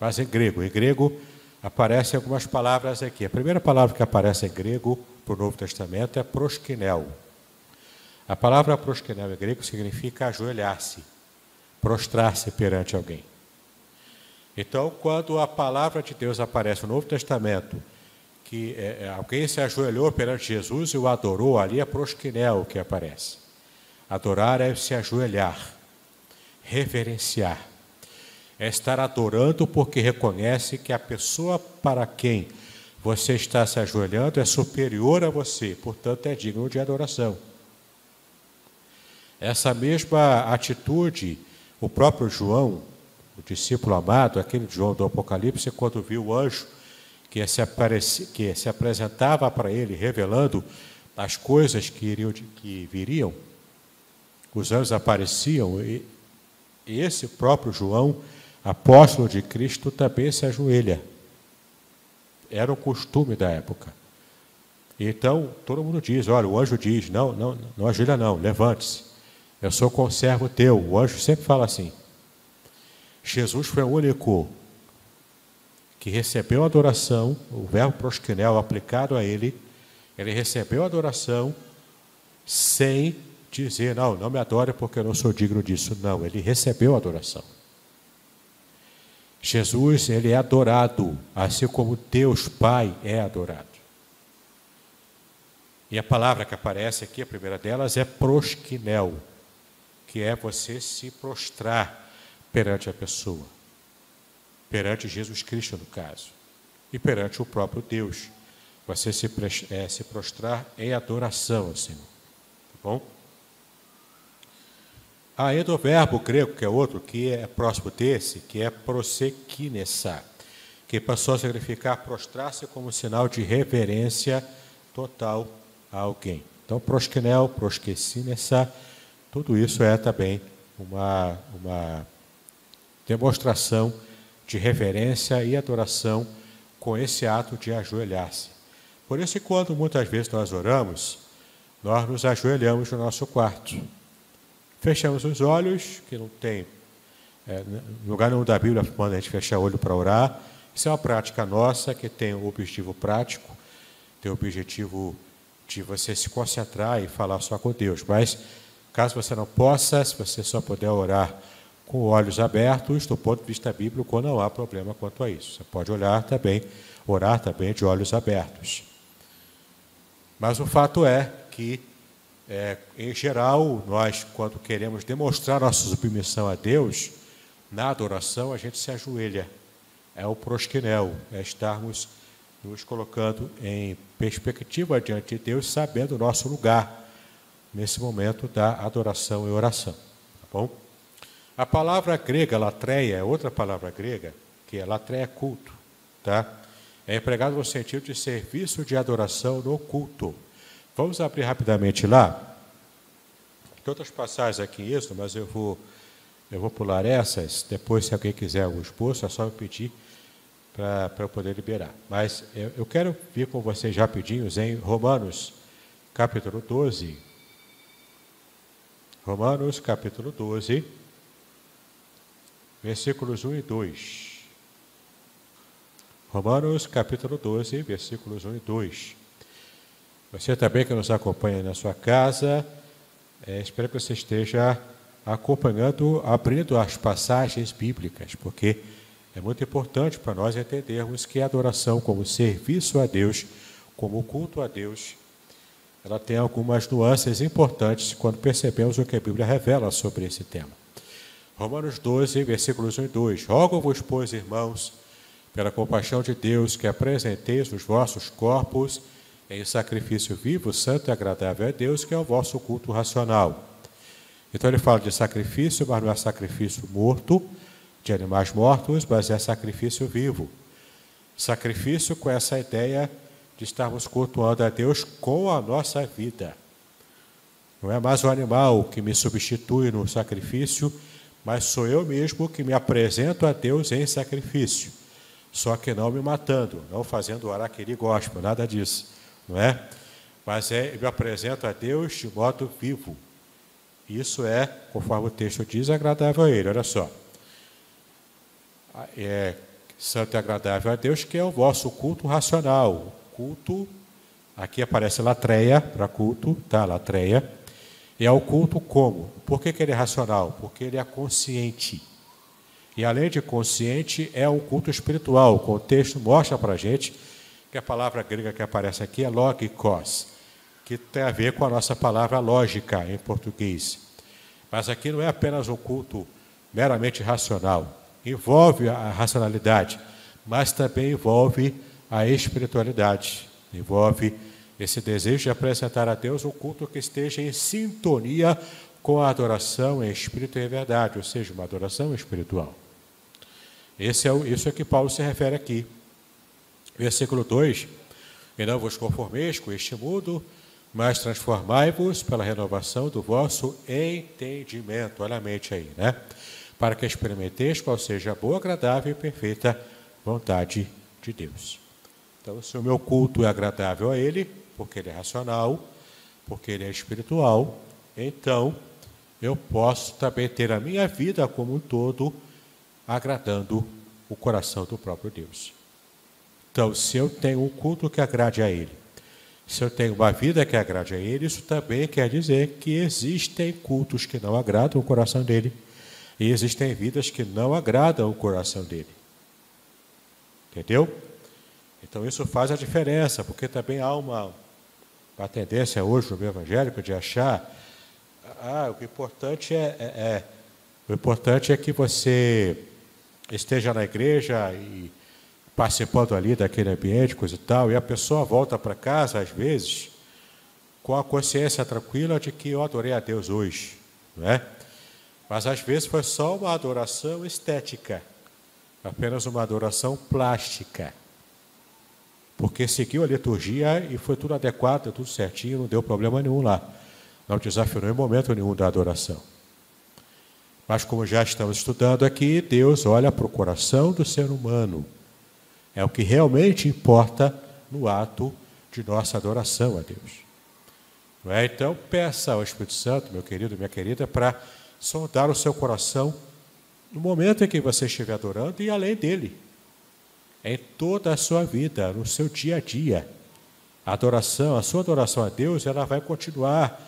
A: mas em grego. Em grego aparecem algumas palavras aqui. A primeira palavra que aparece em grego para o Novo Testamento é proskinel. A palavra proskinel em grego significa ajoelhar-se, prostrar-se perante alguém. Então, quando a palavra de Deus aparece no Novo Testamento, que é, é alguém se ajoelhou perante Jesus e o adorou, ali é proskinel que aparece. Adorar é se ajoelhar, reverenciar. É estar adorando porque reconhece que a pessoa para quem você está se ajoelhando é superior a você, portanto é digno de adoração. Essa mesma atitude, o próprio João, o discípulo amado, aquele João do Apocalipse, quando viu o anjo que se, apareci, que se apresentava para ele, revelando as coisas que, iriam, que viriam, os anjos apareciam e esse próprio João, apóstolo de Cristo, também se ajoelha. Era o costume da época. Então, todo mundo diz: olha, o anjo diz, não, não, não ajoelha não, levante-se. Eu sou conservo teu. O anjo sempre fala assim. Jesus foi o único que recebeu a adoração, o verbo proskinel aplicado a ele, ele recebeu a adoração sem dizer, não, não me adore porque eu não sou digno disso. Não, ele recebeu a adoração. Jesus, ele é adorado, assim como Deus Pai é adorado. E a palavra que aparece aqui, a primeira delas, é prosquinel, que é você se prostrar perante a pessoa, perante Jesus Cristo, no caso, e perante o próprio Deus. Você se, é, se prostrar em adoração ao Senhor. Tá bom? Ainda o verbo grego, que é outro, que é próximo desse, que é prosequinessa, que passou a significar prostrar-se como sinal de reverência total a alguém. Então, prosquenel, prosquecinessa, tudo isso é também uma, uma demonstração de reverência e adoração com esse ato de ajoelhar-se. Por isso, quando muitas vezes nós oramos, nós nos ajoelhamos no nosso quarto Fechamos os olhos, que não tem é, lugar nenhum da Bíblia manda a gente fechar olho para orar. Isso é uma prática nossa que tem o um objetivo prático, tem o objetivo de você se concentrar e falar só com Deus. Mas, caso você não possa, se você só puder orar com olhos abertos, do ponto de vista bíblico, não há problema quanto a isso. Você pode olhar também, orar também de olhos abertos. Mas o fato é que é, em geral, nós, quando queremos demonstrar nossa submissão a Deus, na adoração a gente se ajoelha. É o prosquinel, é estarmos nos colocando em perspectiva diante de Deus, sabendo o nosso lugar nesse momento da adoração e oração. Tá bom? A palavra grega latreia é outra palavra grega, que é latreia culto, tá? É empregado no sentido de serviço de adoração no culto. Vamos abrir rapidamente lá. Tem outras passagens aqui em Êxodo, mas eu vou, eu vou pular essas. Depois, se alguém quiser o esposo, é só me pedir para eu poder liberar. Mas eu, eu quero vir com vocês rapidinhos em Romanos, capítulo 12. Romanos, capítulo 12, versículos 1 e 2. Romanos, capítulo 12, versículos 1 e 2. Você também que nos acompanha na sua casa, é, espero que você esteja acompanhando, abrindo as passagens bíblicas, porque é muito importante para nós entendermos que a adoração como serviço a Deus, como culto a Deus, ela tem algumas nuances importantes quando percebemos o que a Bíblia revela sobre esse tema. Romanos 12, versículos 1 e 2. Rogo-vos, pois, irmãos, pela compaixão de Deus, que apresenteis os vossos corpos em sacrifício vivo, santo e agradável a Deus, que é o vosso culto racional. Então ele fala de sacrifício, mas não é sacrifício morto, de animais mortos, mas é sacrifício vivo. Sacrifício com essa ideia de estarmos cultuando a Deus com a nossa vida. Não é mais o animal que me substitui no sacrifício, mas sou eu mesmo que me apresento a Deus em sacrifício. Só que não me matando, não fazendo orar aquele gospel, nada disso não é? Mas é, eu apresento a Deus de modo vivo. Isso é, conforme o texto diz, agradável a Ele. Olha só. É santo e agradável a Deus, que é o vosso culto racional. Culto, aqui aparece latreia para culto, tá? Latreia. E é o culto como? Por que, que ele é racional? Porque ele é consciente. E além de consciente, é um culto espiritual. O contexto mostra para a gente a palavra grega que aparece aqui é logikos, que tem a ver com a nossa palavra lógica em português. Mas aqui não é apenas um culto meramente racional, envolve a racionalidade, mas também envolve a espiritualidade, envolve esse desejo de apresentar a Deus um culto que esteja em sintonia com a adoração em espírito e em verdade, ou seja, uma adoração espiritual. Esse é o, isso é que Paulo se refere aqui. Versículo 2: E não vos conformeis com este mundo, mas transformai-vos pela renovação do vosso entendimento. Olha a mente aí, né? Para que experimenteis qual seja a boa, agradável e perfeita vontade de Deus. Então, se o meu culto é agradável a Ele, porque Ele é racional, porque Ele é espiritual, então eu posso também ter a minha vida como um todo agradando o coração do próprio Deus. Então, se eu tenho um culto que agrade a Ele, se eu tenho uma vida que agrade a Ele, isso também quer dizer que existem cultos que não agradam o coração dele e existem vidas que não agradam o coração dele. Entendeu? Então isso faz a diferença, porque também há uma, uma tendência hoje no meio evangélico de achar ah, o importante é, é, é, o importante é que você esteja na igreja e participando ali daquele ambiente, coisa e tal, e a pessoa volta para casa, às vezes, com a consciência tranquila de que eu adorei a Deus hoje, não é? Mas às vezes foi só uma adoração estética, apenas uma adoração plástica, porque seguiu a liturgia e foi tudo adequado, tudo certinho, não deu problema nenhum lá, não desafiou em momento nenhum da adoração. Mas como já estamos estudando aqui, Deus olha para o coração do ser humano é o que realmente importa no ato de nossa adoração a Deus. Não é? Então, peça ao Espírito Santo, meu querido, minha querida, para sondar o seu coração no momento em que você estiver adorando e além dele, em toda a sua vida, no seu dia a dia. A adoração, a sua adoração a Deus, ela vai continuar,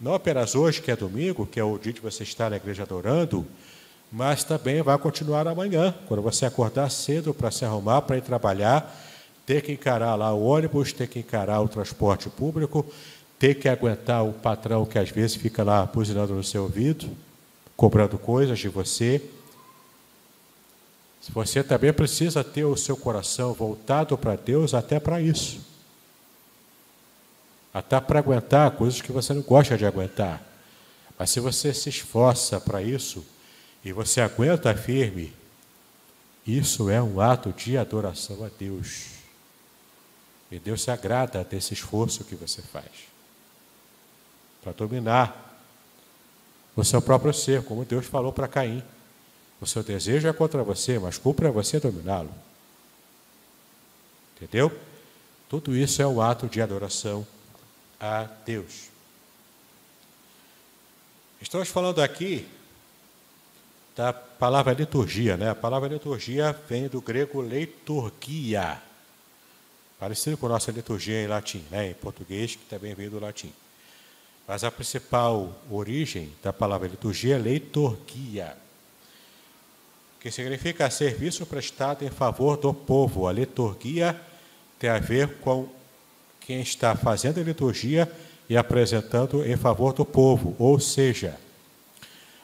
A: não apenas hoje, que é domingo, que é o dia de você estar na igreja adorando, mas também vai continuar amanhã, quando você acordar cedo para se arrumar, para ir trabalhar, ter que encarar lá o ônibus, ter que encarar o transporte público, ter que aguentar o patrão que às vezes fica lá buzinando no seu ouvido, cobrando coisas de você. Você também precisa ter o seu coração voltado para Deus até para isso. Até para aguentar coisas que você não gosta de aguentar. Mas se você se esforça para isso, e você aguenta firme, isso é um ato de adoração a Deus. E Deus se agrada desse esforço que você faz para dominar o seu próprio ser, como Deus falou para Caim. O seu desejo é contra você, mas cumpre a você dominá-lo. Entendeu? Tudo isso é um ato de adoração a Deus. Estamos falando aqui da palavra liturgia, né? A palavra liturgia vem do grego liturgia, parecido com a nossa liturgia em latim, né? Em português, que também vem do latim. Mas a principal origem da palavra liturgia é liturgia, que significa serviço prestado em favor do povo. A liturgia tem a ver com quem está fazendo a liturgia e apresentando em favor do povo, ou seja,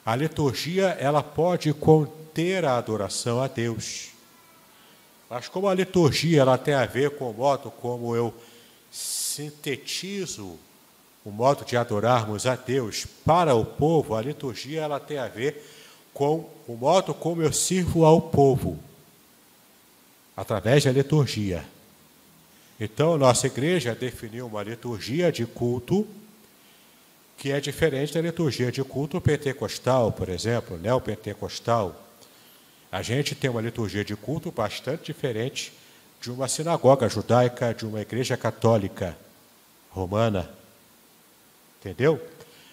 A: a liturgia ela pode conter a adoração a Deus. Mas como a liturgia ela tem a ver com o modo como eu sintetizo o modo de adorarmos a Deus para o povo, a liturgia ela tem a ver com o modo como eu sirvo ao povo através da liturgia. Então, nossa igreja definiu uma liturgia de culto que é diferente da liturgia de culto pentecostal, por exemplo, neopentecostal. A gente tem uma liturgia de culto bastante diferente de uma sinagoga judaica, de uma igreja católica romana. Entendeu?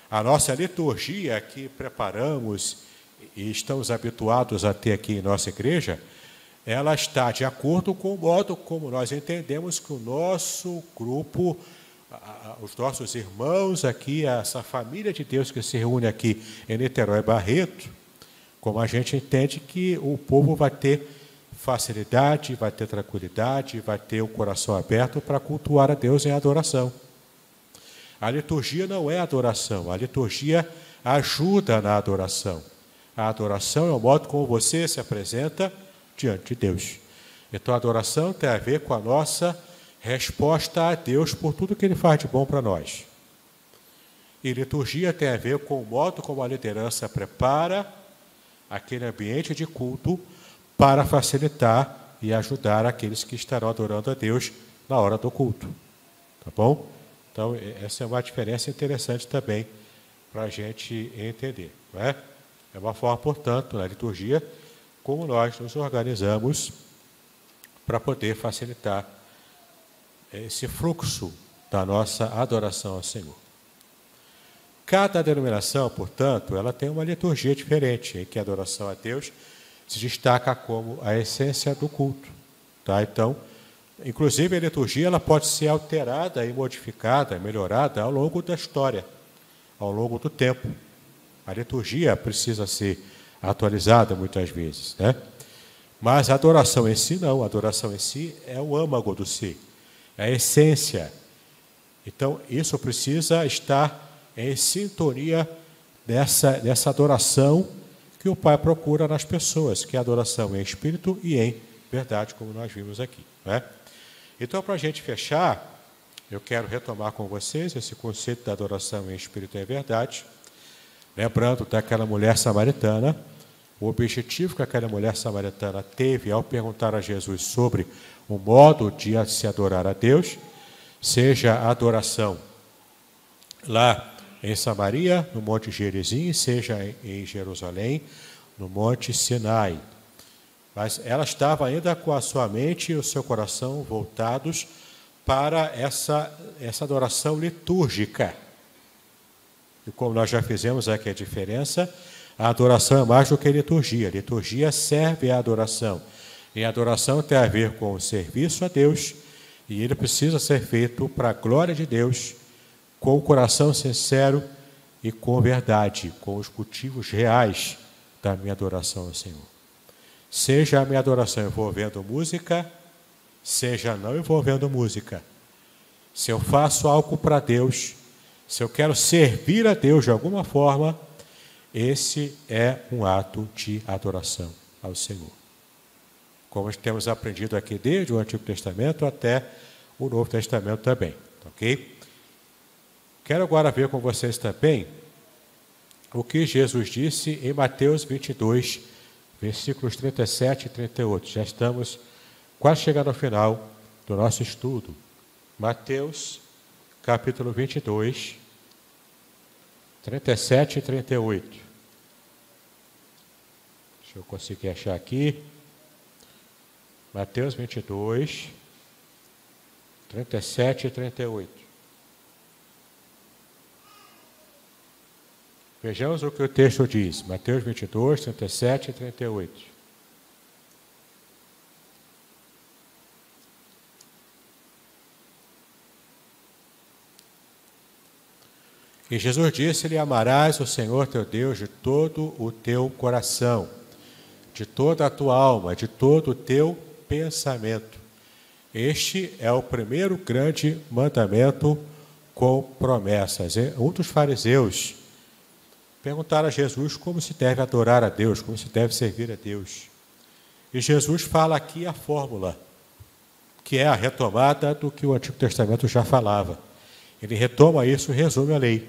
A: A nossa liturgia que preparamos e estamos habituados a ter aqui em nossa igreja, ela está de acordo com o modo como nós entendemos que o nosso grupo os nossos irmãos aqui, essa família de Deus que se reúne aqui em Niterói Barreto, como a gente entende que o povo vai ter facilidade, vai ter tranquilidade, vai ter o coração aberto para cultuar a Deus em adoração. A liturgia não é adoração, a liturgia ajuda na adoração. A adoração é o modo como você se apresenta diante de Deus. Então a adoração tem a ver com a nossa resposta a Deus por tudo que Ele faz de bom para nós. E liturgia tem a ver com o modo como a liderança prepara aquele ambiente de culto para facilitar e ajudar aqueles que estarão adorando a Deus na hora do culto. Tá bom? Então, essa é uma diferença interessante também para a gente entender. Não é? é uma forma, portanto, na liturgia, como nós nos organizamos para poder facilitar esse fluxo da nossa adoração ao Senhor. Cada denominação, portanto, ela tem uma liturgia diferente, em que a adoração a Deus se destaca como a essência do culto. Tá? Então, inclusive a liturgia ela pode ser alterada e modificada, melhorada ao longo da história, ao longo do tempo. A liturgia precisa ser atualizada muitas vezes, né? Mas a adoração em si não, a adoração em si é o âmago do si, é a essência. Então, isso precisa estar em sintonia dessa, dessa adoração que o Pai procura nas pessoas, que é a adoração em espírito e em verdade, como nós vimos aqui. Né? Então, para a gente fechar, eu quero retomar com vocês esse conceito da adoração em espírito e em verdade, lembrando daquela mulher samaritana o objetivo que aquela mulher samaritana teve ao perguntar a Jesus sobre o modo de se adorar a Deus, seja a adoração lá em Samaria, no Monte Gerizim, seja em Jerusalém, no Monte Sinai. Mas ela estava ainda com a sua mente e o seu coração voltados para essa, essa adoração litúrgica. E como nós já fizemos aqui a diferença, a adoração é mais do que liturgia. Liturgia serve à adoração. E adoração tem a ver com o serviço a Deus, e ele precisa ser feito para a glória de Deus, com o coração sincero e com verdade, com os motivos reais da minha adoração ao Senhor. Seja a minha adoração envolvendo música, seja não envolvendo música. Se eu faço algo para Deus, se eu quero servir a Deus de alguma forma, esse é um ato de adoração ao Senhor. Como temos aprendido aqui desde o Antigo Testamento até o Novo Testamento também, ok? Quero agora ver com vocês também o que Jesus disse em Mateus 22, versículos 37 e 38. Já estamos quase chegando ao final do nosso estudo. Mateus, capítulo 22, 37 e 38. Deixa eu conseguir achar aqui. Mateus 22, 37 e 38. Vejamos o que o texto diz. Mateus 22, 37 e 38. E Jesus disse-lhe: Amarás o Senhor teu Deus de todo o teu coração, de toda a tua alma, de todo o teu pensamento. Este é o primeiro grande mandamento com promessas. Um dos fariseus perguntaram a Jesus como se deve adorar a Deus, como se deve servir a Deus. E Jesus fala aqui a fórmula, que é a retomada do que o Antigo Testamento já falava. Ele retoma isso e resume a lei.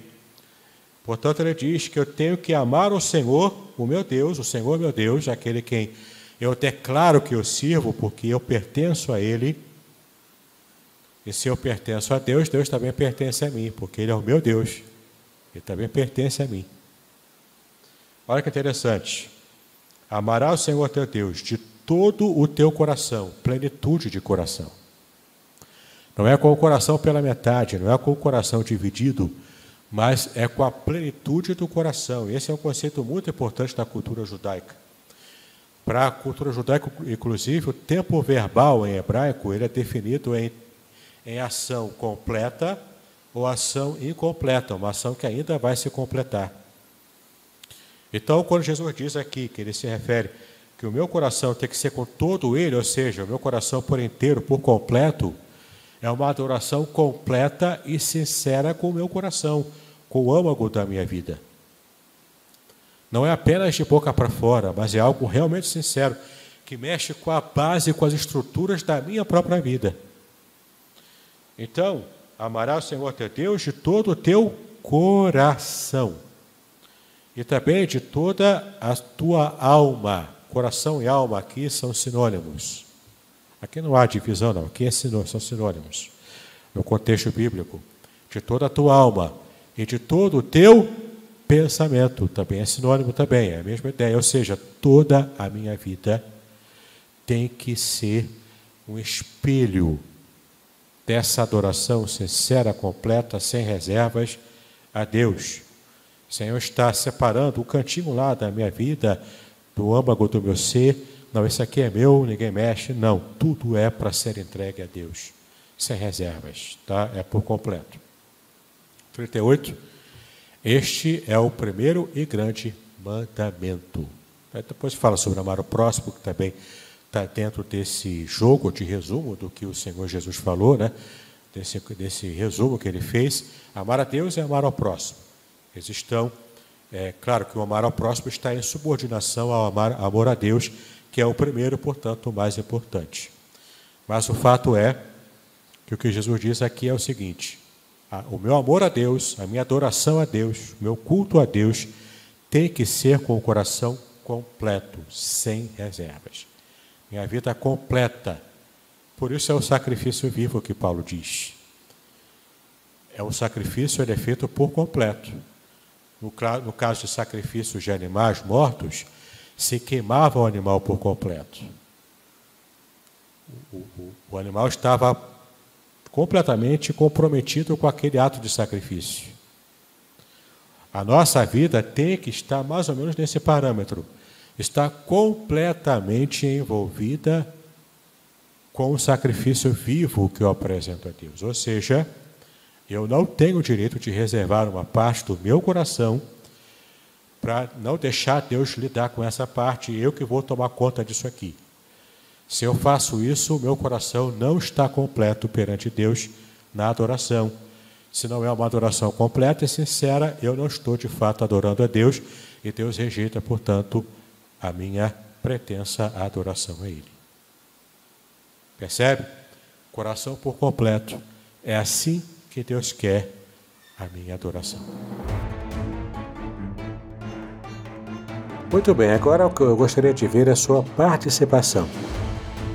A: Portanto, ele diz que eu tenho que amar o Senhor, o meu Deus, o Senhor meu Deus, aquele quem eu declaro que eu sirvo, porque eu pertenço a Ele. E se eu pertenço a Deus, Deus também pertence a mim, porque Ele é o meu Deus. Ele também pertence a mim. Olha que interessante. Amará o Senhor teu Deus de todo o teu coração, plenitude de coração. Não é com o coração pela metade, não é com o coração dividido, mas é com a plenitude do coração. Esse é um conceito muito importante da cultura judaica. Para a cultura judaica, inclusive, o tempo verbal em hebraico ele é definido em, em ação completa ou ação incompleta, uma ação que ainda vai se completar. Então, quando Jesus diz aqui que ele se refere que o meu coração tem que ser com todo ele, ou seja, o meu coração por inteiro, por completo, é uma adoração completa e sincera com o meu coração, com o âmago da minha vida. Não é apenas de boca para fora, mas é algo realmente sincero, que mexe com a base, com as estruturas da minha própria vida. Então, amarás o Senhor teu Deus de todo o teu coração e também de toda a tua alma. Coração e alma aqui são sinônimos. Aqui não há divisão, não. Aqui é são sinônimos. No contexto bíblico. de toda a tua alma e de todo o teu pensamento. Também é sinônimo também, é a mesma ideia. Ou seja, toda a minha vida tem que ser um espelho dessa adoração sincera, completa, sem reservas a Deus. O Senhor está separando o cantinho lá da minha vida, do âmago do meu ser. Não, isso aqui é meu, ninguém mexe. Não, tudo é para ser entregue a Deus, sem reservas, tá? É por completo. 38. Este é o primeiro e grande mandamento. depois fala sobre amar o próximo, que também está dentro desse jogo de resumo do que o Senhor Jesus falou, né? Desse, desse resumo que ele fez. Amar a Deus e amar ao próximo. Eles estão, é claro que o amar ao próximo está em subordinação ao amar, amor a Deus, que é o primeiro, portanto, o mais importante. Mas o fato é que o que Jesus diz aqui é o seguinte: o meu amor a Deus, a minha adoração a Deus, o meu culto a Deus tem que ser com o coração completo, sem reservas minha vida completa. Por isso é o sacrifício vivo que Paulo diz. É o sacrifício, ele é feito por completo. No, no caso de sacrifícios de animais mortos, se queimava o animal por completo. O, o, o animal estava completamente comprometido com aquele ato de sacrifício. A nossa vida tem que estar mais ou menos nesse parâmetro está completamente envolvida com o sacrifício vivo que eu apresento a Deus. Ou seja, eu não tenho o direito de reservar uma parte do meu coração para não deixar Deus lidar com essa parte, eu que vou tomar conta disso aqui. Se eu faço isso, o meu coração não está completo perante Deus na adoração. Se não é uma adoração completa e sincera, eu não estou de fato adorando a Deus e Deus rejeita, portanto, a minha pretensa adoração a Ele. Percebe? Coração por completo. É assim que Deus quer a minha adoração. Muito bem, agora eu gostaria de ver a sua participação.